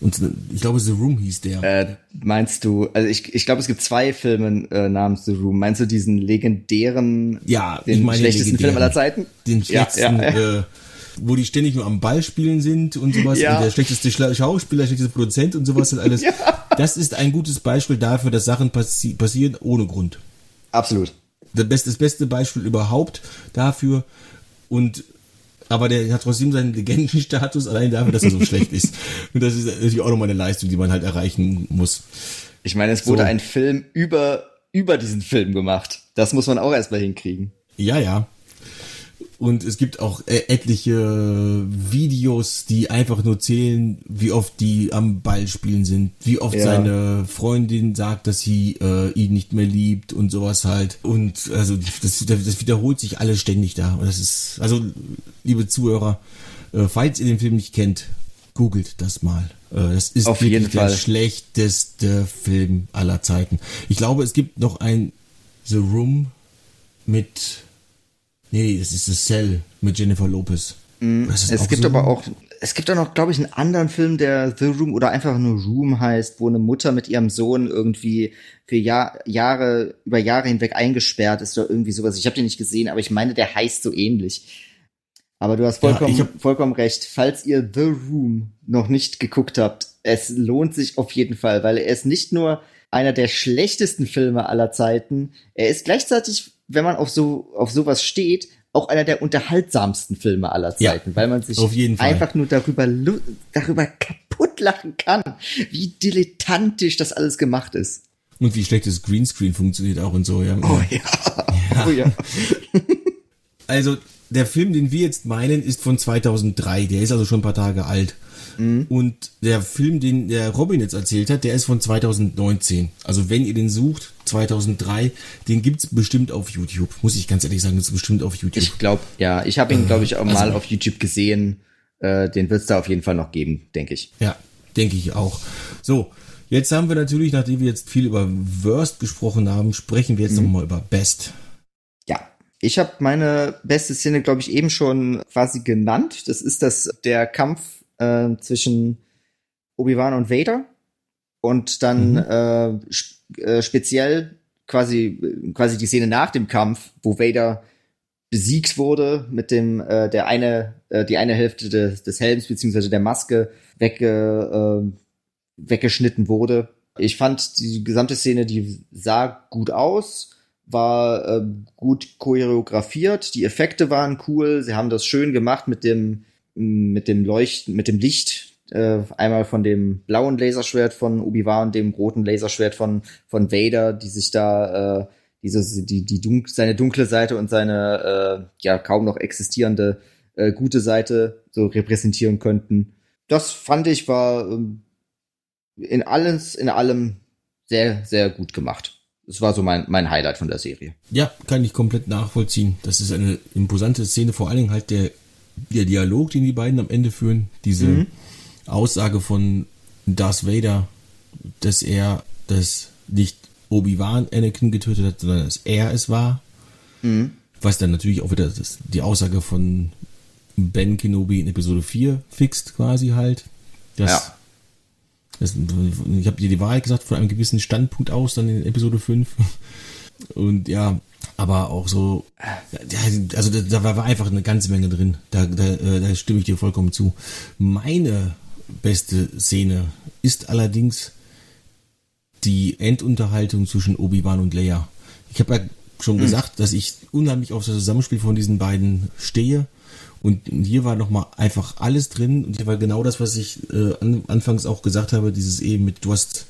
Und äh, ich glaube, The Room hieß der. Äh, meinst du, also ich, ich glaube, es gibt zwei Filme äh, namens The Room. Meinst du diesen legendären, ja, den ich meine schlechtesten Film aller Zeiten? Den schlechtesten, ja, ja. Äh, wo die ständig nur am Ball spielen sind und sowas. Ja. Und der schlechteste Schauspieler, der schlechteste Produzent und sowas und alles. (laughs) ja. Das ist ein gutes Beispiel dafür, dass Sachen passi passieren ohne Grund. Absolut das beste, das beste Beispiel überhaupt dafür. Und aber der hat trotzdem seinen Legendenstatus allein dafür, dass er so (laughs) schlecht ist. Und das ist natürlich auch nochmal eine Leistung, die man halt erreichen muss. Ich meine, es wurde so. ein Film über, über diesen Film gemacht. Das muss man auch erstmal hinkriegen. Ja, ja. Und es gibt auch äh, etliche Videos, die einfach nur zählen, wie oft die am Ball spielen sind, wie oft ja. seine Freundin sagt, dass sie äh, ihn nicht mehr liebt und sowas halt. Und also das, das wiederholt sich alles ständig da. Und das ist, also liebe Zuhörer, äh, falls ihr den Film nicht kennt, googelt das mal. Äh, das ist Auf wirklich der schlechteste Film aller Zeiten. Ich glaube, es gibt noch ein The Room mit Nee, das ist The Cell mit Jennifer Lopez. Mm, es gibt so aber auch, es gibt auch noch, glaube ich, einen anderen Film, der The Room oder einfach nur Room heißt, wo eine Mutter mit ihrem Sohn irgendwie für Jahr, Jahre, über Jahre hinweg eingesperrt ist oder irgendwie sowas. Ich habe den nicht gesehen, aber ich meine, der heißt so ähnlich. Aber du hast vollkommen, ja, vollkommen recht. Falls ihr The Room noch nicht geguckt habt, es lohnt sich auf jeden Fall, weil er ist nicht nur einer der schlechtesten Filme aller Zeiten, er ist gleichzeitig wenn man auf so auf sowas steht, auch einer der unterhaltsamsten Filme aller Zeiten, ja, weil man sich einfach nur darüber darüber kaputt lachen kann, wie dilettantisch das alles gemacht ist. Und wie schlecht das Greenscreen funktioniert auch und so, ja. Oh ja. ja. Oh ja. also, der Film, den wir jetzt meinen, ist von 2003. Der ist also schon ein paar Tage alt. Mhm. Und der Film, den der Robin jetzt erzählt hat, der ist von 2019. Also wenn ihr den sucht, 2003, den gibt's bestimmt auf YouTube. Muss ich ganz ehrlich sagen, das ist bestimmt auf YouTube. Ich glaube, ja. Ich habe ihn, glaube ich, auch also, mal auf YouTube gesehen. Äh, den wird's da auf jeden Fall noch geben, denke ich. Ja, denke ich auch. So, jetzt haben wir natürlich, nachdem wir jetzt viel über Worst gesprochen haben, sprechen wir jetzt mhm. nochmal über Best. Ja, ich habe meine beste Szene, glaube ich, eben schon quasi genannt. Das ist das der Kampf äh, zwischen Obi-Wan und Vader und dann mhm. äh, sp äh, speziell quasi quasi die Szene nach dem Kampf, wo Vader besiegt wurde mit dem äh, der eine äh, die eine Hälfte des, des Helms beziehungsweise der Maske wegge, äh, weggeschnitten wurde. Ich fand die gesamte Szene, die sah gut aus, war äh, gut choreografiert, die Effekte waren cool, sie haben das schön gemacht mit dem mit dem Leuchten, mit dem Licht, äh, einmal von dem blauen Laserschwert von Obi-Wan und dem roten Laserschwert von, von Vader, die sich da, äh, diese, die, die dunk seine dunkle Seite und seine, äh, ja, kaum noch existierende, äh, gute Seite so repräsentieren könnten. Das fand ich war ähm, in alles, in allem sehr, sehr gut gemacht. Das war so mein, mein Highlight von der Serie. Ja, kann ich komplett nachvollziehen. Das ist eine imposante Szene, vor allen Dingen halt der der Dialog, den die beiden am Ende führen, diese mhm. Aussage von Darth Vader, dass er das nicht Obi-Wan Anakin getötet hat, sondern dass er es war. Mhm. Was dann natürlich auch wieder das, die Aussage von Ben Kenobi in Episode 4 fixt quasi halt. Das, ja. Das, ich habe dir die Wahrheit gesagt, von einem gewissen Standpunkt aus, dann in Episode 5. Und ja, aber auch so, also da, war einfach eine ganze Menge drin. Da, da, äh, da stimme ich dir vollkommen zu. Meine beste Szene ist allerdings die Endunterhaltung zwischen Obi-Wan und Leia. Ich habe ja schon mhm. gesagt, dass ich unheimlich auf das Zusammenspiel von diesen beiden stehe. Und hier war nochmal einfach alles drin. Und hier war genau das, was ich äh, an, anfangs auch gesagt habe, dieses eben mit, du hast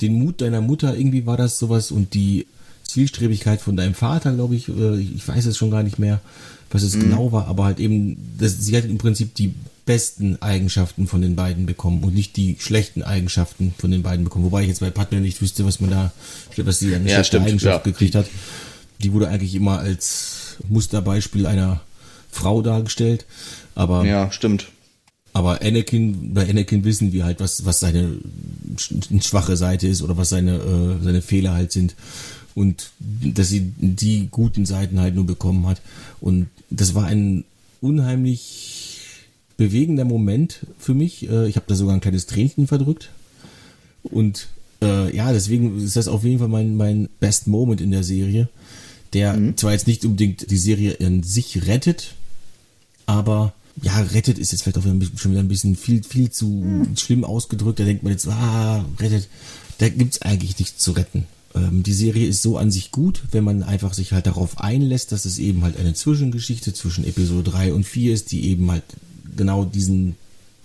den Mut deiner Mutter, irgendwie war das sowas und die Zielstrebigkeit von deinem Vater, glaube ich, ich weiß es schon gar nicht mehr, was es mhm. genau war, aber halt eben, das, sie hat im Prinzip die besten Eigenschaften von den beiden bekommen und nicht die schlechten Eigenschaften von den beiden bekommen. Wobei ich jetzt bei Padme nicht wüsste, was man da, was sie an ja, schlechte stimmt, Eigenschaft ja. gekriegt hat. Die wurde eigentlich immer als Musterbeispiel einer Frau dargestellt. Aber ja, stimmt. Aber Anakin, bei Anakin wissen wir halt, was, was seine schwache Seite ist oder was seine, äh, seine Fehler halt sind. Und dass sie die guten Seiten halt nur bekommen hat. Und das war ein unheimlich bewegender Moment für mich. Äh, ich habe da sogar ein kleines Tränchen verdrückt. Und äh, ja, deswegen ist das auf jeden Fall mein, mein Best Moment in der Serie der mhm. zwar jetzt nicht unbedingt die Serie in sich rettet, aber ja, rettet ist jetzt vielleicht auch wieder schon wieder ein bisschen viel, viel zu mhm. schlimm ausgedrückt. Da denkt man jetzt, ah, rettet. Da gibt's eigentlich nichts zu retten. Ähm, die Serie ist so an sich gut, wenn man einfach sich halt darauf einlässt, dass es eben halt eine Zwischengeschichte zwischen Episode 3 und 4 ist, die eben halt genau diesen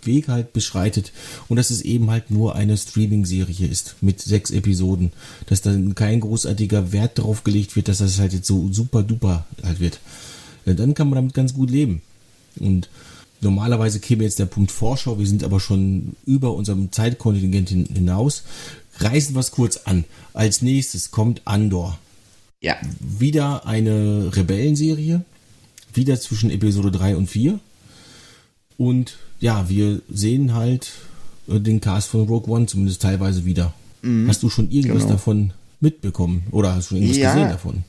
Weg halt beschreitet und dass es eben halt nur eine Streaming-Serie ist mit sechs Episoden, dass dann kein großartiger Wert darauf gelegt wird, dass das halt jetzt so super duper halt wird. Dann kann man damit ganz gut leben. Und normalerweise käme jetzt der Punkt Vorschau, wir sind aber schon über unserem Zeitkontingent hinaus. Reißen wir es kurz an. Als nächstes kommt Andor. Ja. Wieder eine Rebellenserie. Wieder zwischen Episode 3 und 4. Und ja, wir sehen halt äh, den Cast von Rogue One zumindest teilweise wieder. Mhm. Hast du schon irgendwas genau. davon mitbekommen oder hast du schon irgendwas ja. gesehen davon?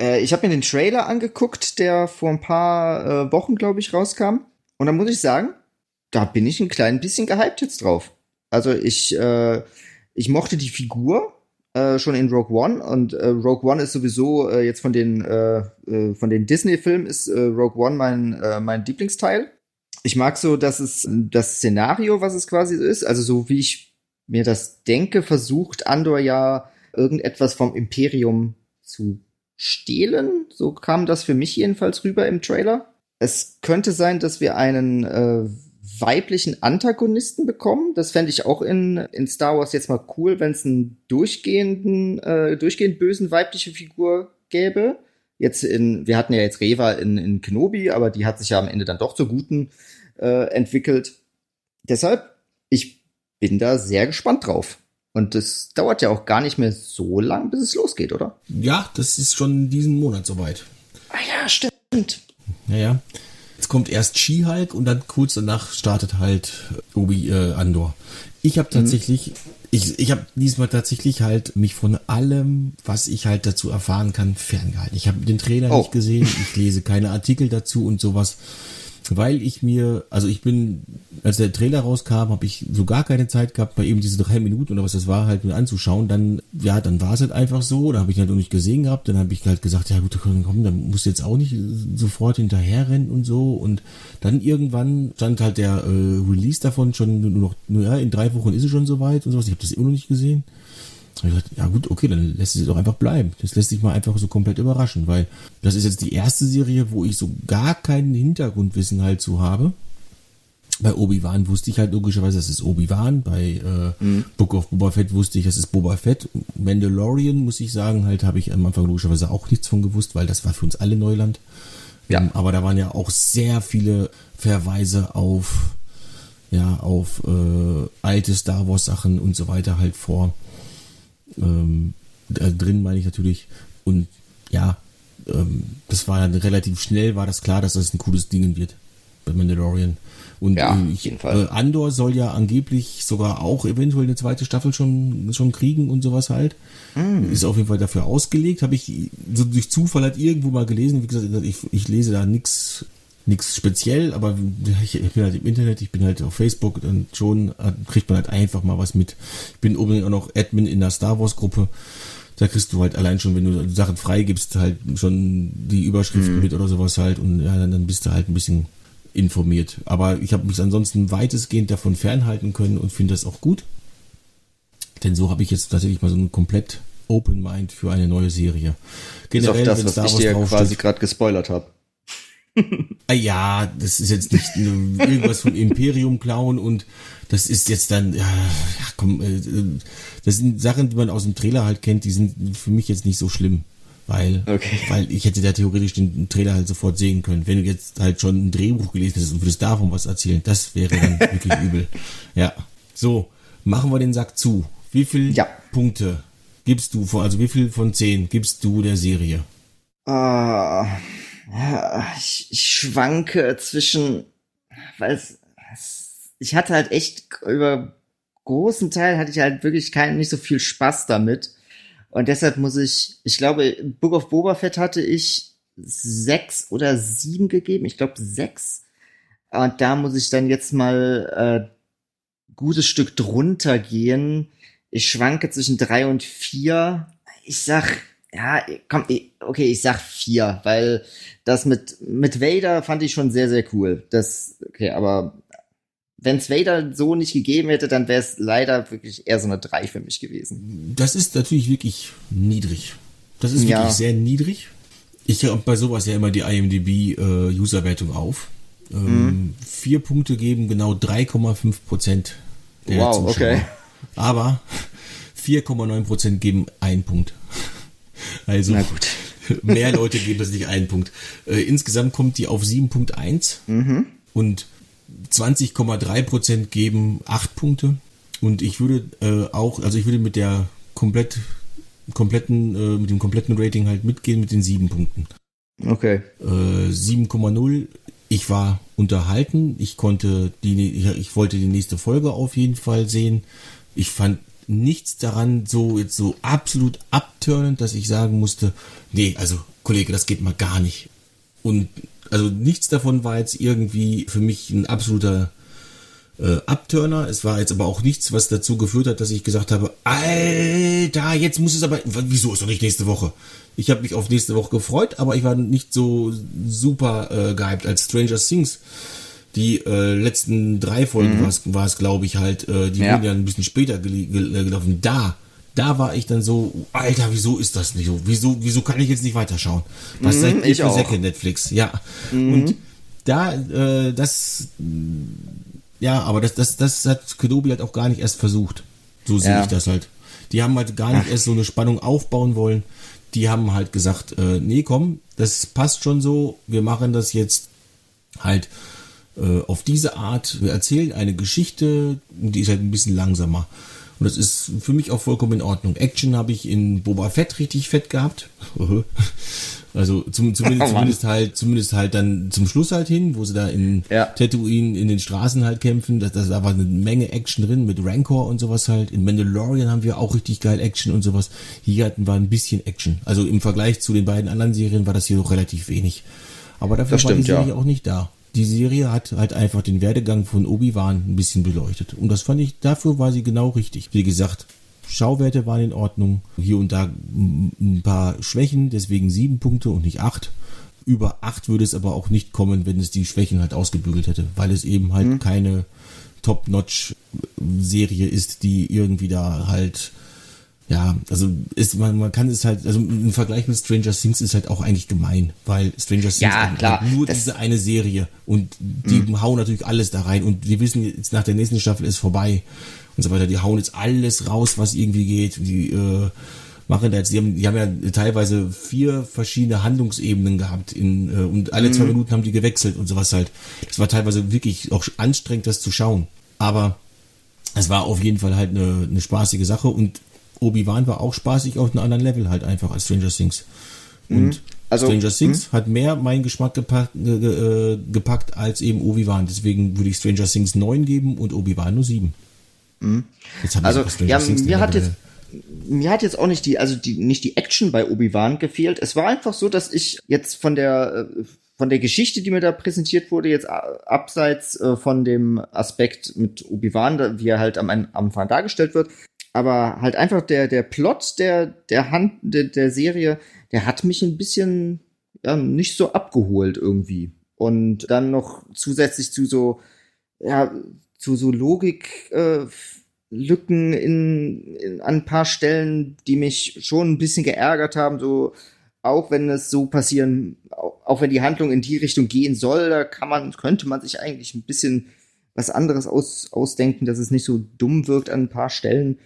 Äh, ich habe mir den Trailer angeguckt, der vor ein paar äh, Wochen, glaube ich, rauskam. Und da muss ich sagen, da bin ich ein klein bisschen gehypt jetzt drauf. Also ich, äh, ich mochte die Figur äh, schon in Rogue One und äh, Rogue One ist sowieso äh, jetzt von den äh, äh, von den Disney-Filmen ist äh, Rogue One mein mein Lieblingsteil ich mag so, dass es das Szenario, was es quasi so ist, also so wie ich mir das denke, versucht Andor ja irgendetwas vom Imperium zu stehlen. So kam das für mich jedenfalls rüber im Trailer. Es könnte sein, dass wir einen weiblichen Antagonisten bekommen. Das fände ich auch in, in Star Wars jetzt mal cool, wenn es einen durchgehenden, äh, durchgehend bösen weibliche Figur gäbe. Jetzt in, wir hatten ja jetzt Reva in, in Kenobi, aber die hat sich ja am Ende dann doch zur Guten äh, entwickelt. Deshalb, ich bin da sehr gespannt drauf. Und es dauert ja auch gar nicht mehr so lang, bis es losgeht, oder? Ja, das ist schon diesen Monat soweit. Ah ja, stimmt. Naja. Jetzt kommt erst She-Hulk und dann kurz danach startet halt Obi äh, Andor. Ich habe mhm. tatsächlich, mhm. ich, ich habe diesmal tatsächlich halt mich von allem, was ich halt dazu erfahren kann, ferngehalten. Ich habe den Trailer oh. nicht gesehen, ich lese keine Artikel dazu und sowas weil ich mir, also ich bin, als der Trailer rauskam, habe ich so gar keine Zeit gehabt, mal eben diese drei Minuten oder was das war, halt mir anzuschauen. Dann, ja, dann war es halt einfach so, da habe ich halt auch nicht gesehen gehabt. Dann habe ich halt gesagt, ja gut, komm, dann musst du jetzt auch nicht sofort hinterherrennen und so. Und dann irgendwann stand halt der äh, Release davon schon nur noch, nur, ja, in drei Wochen ist es schon soweit und sowas. Ich habe das immer noch nicht gesehen. Und ich dachte, ja gut, okay, dann lässt es doch einfach bleiben. Das lässt sich mal einfach so komplett überraschen, weil das ist jetzt die erste Serie, wo ich so gar keinen Hintergrundwissen halt zu habe. Bei Obi-Wan wusste ich halt logischerweise, das ist Obi-Wan. Bei äh, mhm. Book of Boba Fett wusste ich, das ist Boba Fett. Mandalorian, muss ich sagen, halt habe ich am Anfang logischerweise auch nichts von gewusst, weil das war für uns alle Neuland. Ja. Ähm, aber da waren ja auch sehr viele Verweise auf ja, auf äh, alte Star Wars Sachen und so weiter halt vor ähm, drin meine ich natürlich. Und ja, ähm, das war dann relativ schnell, war das klar, dass das ein cooles Ding wird. bei Mandalorian. Und ja, äh, ich, äh, Andor soll ja angeblich sogar auch eventuell eine zweite Staffel schon, schon kriegen und sowas halt. Mm. Ist auf jeden Fall dafür ausgelegt. Habe ich so durch Zufall halt irgendwo mal gelesen. Wie gesagt, ich, ich lese da nichts nichts speziell, aber ich, ich, bin halt im Internet, ich bin halt auf Facebook und schon kriegt man halt einfach mal was mit. Ich bin übrigens auch noch Admin in der Star Wars Gruppe. Da kriegst du halt allein schon, wenn du Sachen freigibst, halt schon die Überschriften mhm. mit oder sowas halt und ja, dann, dann bist du halt ein bisschen informiert. Aber ich habe mich ansonsten weitestgehend davon fernhalten können und finde das auch gut. Denn so habe ich jetzt tatsächlich mal so ein komplett Open Mind für eine neue Serie. Generell, ist auch das, was ich dir quasi gerade gespoilert habe. (laughs) Ah ja, das ist jetzt nicht irgendwas vom Imperium klauen und das ist jetzt dann, ja, komm, äh, das sind Sachen, die man aus dem Trailer halt kennt, die sind für mich jetzt nicht so schlimm. Weil, okay. weil ich hätte da theoretisch den Trailer halt sofort sehen können. Wenn du jetzt halt schon ein Drehbuch gelesen hättest und würdest davon was erzählen, das wäre dann wirklich (laughs) übel. Ja. So, machen wir den Sack zu. Wie viele ja. Punkte gibst du, von, also wie viel von zehn gibst du der Serie? Ah, ja, ich, ich schwanke zwischen, weil es, ich hatte halt echt über großen Teil hatte ich halt wirklich keinen, nicht so viel Spaß damit. Und deshalb muss ich, ich glaube, Book of Boba Fett hatte ich sechs oder sieben gegeben. Ich glaube sechs. Und da muss ich dann jetzt mal äh, gutes Stück drunter gehen. Ich schwanke zwischen drei und vier. Ich sag, ja, komm, okay, ich sag vier, weil das mit, mit Vader fand ich schon sehr, sehr cool. Das, okay, aber wenn es Vader so nicht gegeben hätte, dann wäre es leider wirklich eher so eine 3 für mich gewesen. Das ist natürlich wirklich niedrig. Das ist wirklich ja. sehr niedrig. Ich habe bei sowas ja immer die IMDb-Userwertung äh, auf. Ähm, mhm. Vier Punkte geben genau 3,5 Prozent der wow, Zuschauer. Okay. Aber 4,9 Prozent geben einen Punkt. Also (laughs) mehr Leute geben das nicht einen Punkt. Äh, insgesamt kommt die auf 7.1 mhm. und 20,3 Prozent geben 8 Punkte. Und ich würde äh, auch, also ich würde mit der komplett, kompletten, äh, mit dem kompletten Rating halt mitgehen mit den 7 Punkten. Okay. Äh, 7,0. Ich war unterhalten. Ich konnte die, ich, ich wollte die nächste Folge auf jeden Fall sehen. Ich fand nichts daran so jetzt so absolut abturnend, dass ich sagen musste, nee, also Kollege, das geht mal gar nicht. Und also nichts davon war jetzt irgendwie für mich ein absoluter äh, Abturner. Es war jetzt aber auch nichts, was dazu geführt hat, dass ich gesagt habe, Alter, jetzt muss es aber, wieso ist doch nicht nächste Woche? Ich habe mich auf nächste Woche gefreut, aber ich war nicht so super äh, gehypt als Stranger Things. Die äh, letzten drei Folgen mhm. war es, glaube ich, halt, äh, die ja. wurden ja ein bisschen später gel gel gelaufen. Da da war ich dann so, Alter, wieso ist das nicht so? Wieso, wieso kann ich jetzt nicht weiterschauen? Was mhm, seid ihr für Säcke, Netflix? Ja. Mhm. Und da, äh, das, ja, aber das, das, das hat Kenobi halt auch gar nicht erst versucht. So sehe ja. ich das halt. Die haben halt gar nicht Ach. erst so eine Spannung aufbauen wollen. Die haben halt gesagt, äh, nee, komm, das passt schon so. Wir machen das jetzt halt äh, auf diese Art. Wir erzählen eine Geschichte, die ist halt ein bisschen langsamer. Und das ist für mich auch vollkommen in Ordnung. Action habe ich in Boba Fett richtig fett gehabt. (laughs) Also zum, zumindest, (laughs) oh zumindest halt, zumindest halt dann zum Schluss halt hin, wo sie da in ja. Tatooine in den Straßen halt kämpfen. Das, da war eine Menge Action drin mit Rancor und sowas halt. In Mandalorian haben wir auch richtig geil Action und sowas. Hier hatten wir ein bisschen Action. Also im Vergleich zu den beiden anderen Serien war das hier doch relativ wenig. Aber dafür das war stimmt, die Serie ja. auch nicht da die Serie hat halt einfach den Werdegang von Obi-Wan ein bisschen beleuchtet. Und das fand ich, dafür war sie genau richtig. Wie gesagt, Schauwerte waren in Ordnung. Hier und da ein paar Schwächen, deswegen sieben Punkte und nicht acht. Über acht würde es aber auch nicht kommen, wenn es die Schwächen halt ausgebügelt hätte, weil es eben halt mhm. keine Top-Notch-Serie ist, die irgendwie da halt ja, also ist, man, man kann es halt, also im Vergleich mit Stranger Things ist halt auch eigentlich gemein, weil Stranger Things ja, klar, nur diese eine Serie und die mh. hauen natürlich alles da rein und wir wissen jetzt nach der nächsten Staffel ist vorbei und so weiter. Die hauen jetzt alles raus, was irgendwie geht. Die äh, machen da jetzt, die haben, die haben ja teilweise vier verschiedene Handlungsebenen gehabt in, äh, und alle zwei mhm. Minuten haben die gewechselt und sowas halt. Das war teilweise wirklich auch anstrengend, das zu schauen. Aber es war auf jeden Fall halt eine, eine spaßige Sache und Obi-Wan war auch spaßig auf einem anderen Level halt einfach als Stranger Things. Und mhm. Also, Stranger Things hm? hat mehr meinen Geschmack gepackt, äh, gepackt als eben Obi-Wan. Deswegen würde ich Stranger Things 9 geben und Obi-Wan nur 7. Mhm. also, ja, mir hat jetzt, mir hat jetzt auch nicht die, also die, nicht die Action bei Obi-Wan gefehlt. Es war einfach so, dass ich jetzt von der, äh, von der Geschichte, die mir da präsentiert wurde, jetzt abseits äh, von dem Aspekt mit Obi-Wan, wie er halt am Anfang dargestellt wird, aber halt einfach der, der Plot der, der Hand, der, der Serie, der hat mich ein bisschen, ja, nicht so abgeholt irgendwie. Und dann noch zusätzlich zu so, ja, zu so Logik, äh, Lücken in, in an ein paar Stellen, die mich schon ein bisschen geärgert haben, so auch wenn es so passieren, auch wenn die Handlung in die Richtung gehen soll, da kann man, könnte man sich eigentlich ein bisschen was anderes aus, ausdenken, dass es nicht so dumm wirkt an ein paar Stellen.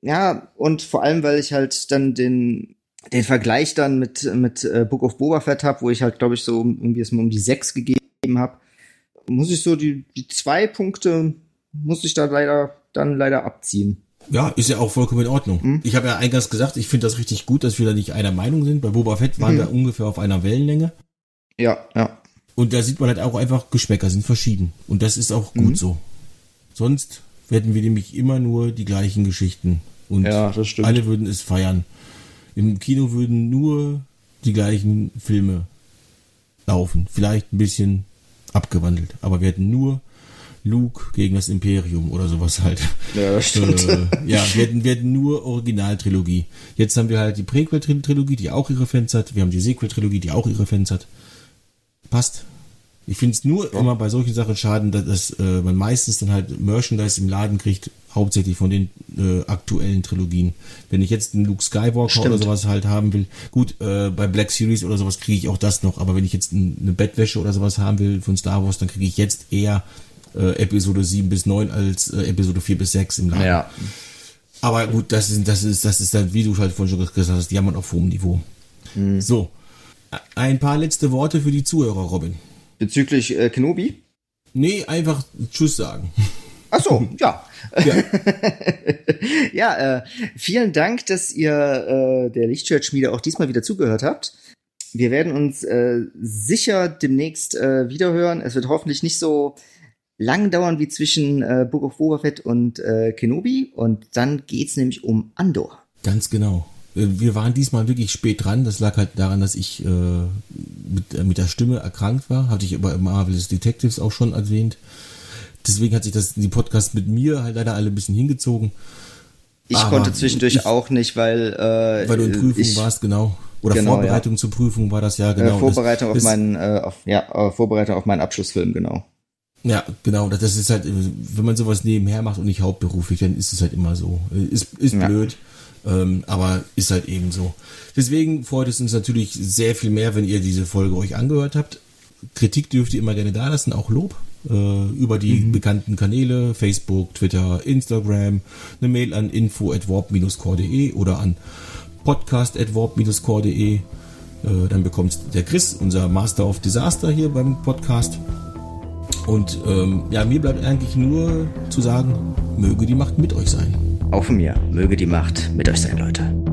Ja, und vor allem, weil ich halt dann den, den Vergleich dann mit, mit äh, Book of Boba Fett habe, wo ich halt, glaube ich, so irgendwie es mal um die sechs gegeben habe, muss ich so die, die zwei Punkte, muss ich da leider dann leider abziehen. Ja, ist ja auch vollkommen in Ordnung. Hm? Ich habe ja eingangs gesagt, ich finde das richtig gut, dass wir da nicht einer Meinung sind. Bei Boba Fett waren hm. wir ungefähr auf einer Wellenlänge. Ja, ja. Und da sieht man halt auch einfach, Geschmäcker sind verschieden. Und das ist auch gut hm. so. Sonst werden wir nämlich immer nur die gleichen Geschichten. Und ja, alle würden es feiern. Im Kino würden nur die gleichen Filme laufen. Vielleicht ein bisschen abgewandelt. Aber wir hätten nur Luke gegen das Imperium oder sowas halt. Ja, das stimmt. Äh, (laughs) ja, wir hätten, wir hätten nur Originaltrilogie. Jetzt haben wir halt die Prequel-Trilogie, die auch ihre Fans hat. Wir haben die Sequel-Trilogie, die auch ihre Fans hat. Passt. Ich finde es nur immer bei solchen Sachen schade, dass äh, man meistens dann halt Merchandise im Laden kriegt, hauptsächlich von den äh, aktuellen Trilogien. Wenn ich jetzt einen Luke Skywalker Stimmt. oder sowas halt haben will, gut, äh, bei Black Series oder sowas kriege ich auch das noch, aber wenn ich jetzt eine Bettwäsche oder sowas haben will von Star Wars, dann kriege ich jetzt eher äh, Episode 7 bis 9 als äh, Episode 4 bis 6 im Laden. Ja. Aber gut, das ist, das ist, das ist dann, wie du halt vorhin schon gesagt hast, die haben auf hohem Niveau. Mhm. So. Ein paar letzte Worte für die Zuhörer, Robin. Bezüglich äh, Kenobi? Nee, einfach Tschüss sagen. (laughs) Ach so, ja. Ja, (laughs) ja äh, vielen Dank, dass ihr äh, der Lichtschwertschmiede auch diesmal wieder zugehört habt. Wir werden uns äh, sicher demnächst äh, wiederhören. Es wird hoffentlich nicht so lang dauern wie zwischen äh, Book of Boba Fett und äh, Kenobi. Und dann geht's nämlich um Andor. Ganz genau. Äh, wir waren diesmal wirklich spät dran. Das lag halt daran, dass ich äh, mit, äh, mit der Stimme erkrankt war. Hatte ich aber Marvelous Detectives auch schon erwähnt. Deswegen hat sich das die Podcast mit mir halt leider alle ein bisschen hingezogen. Ich aber konnte zwischendurch ich, auch nicht, weil äh, weil du in Prüfung ich, warst, genau. Oder genau, Vorbereitung ja. zur Prüfung war das ja genau. Äh, Vorbereitung das, auf meinen äh, auf, ja Vorbereitung auf meinen Abschlussfilm genau. Ja, genau. Das ist halt, wenn man sowas nebenher macht und nicht hauptberuflich, dann ist es halt immer so. Ist, ist ja. blöd, ähm, aber ist halt eben so. Deswegen freut es uns natürlich sehr viel mehr, wenn ihr diese Folge euch angehört habt. Kritik dürft ihr immer gerne da lassen, auch Lob. Äh, über die mhm. bekannten Kanäle, Facebook, Twitter, Instagram, eine Mail an info at warp-core.de oder an podcast at warp-core.de. Äh, dann bekommt der Chris, unser Master of Disaster hier beim Podcast, und ähm, ja, mir bleibt eigentlich nur zu sagen, möge die Macht mit euch sein. Auch von mir, möge die Macht mit euch sein, Leute.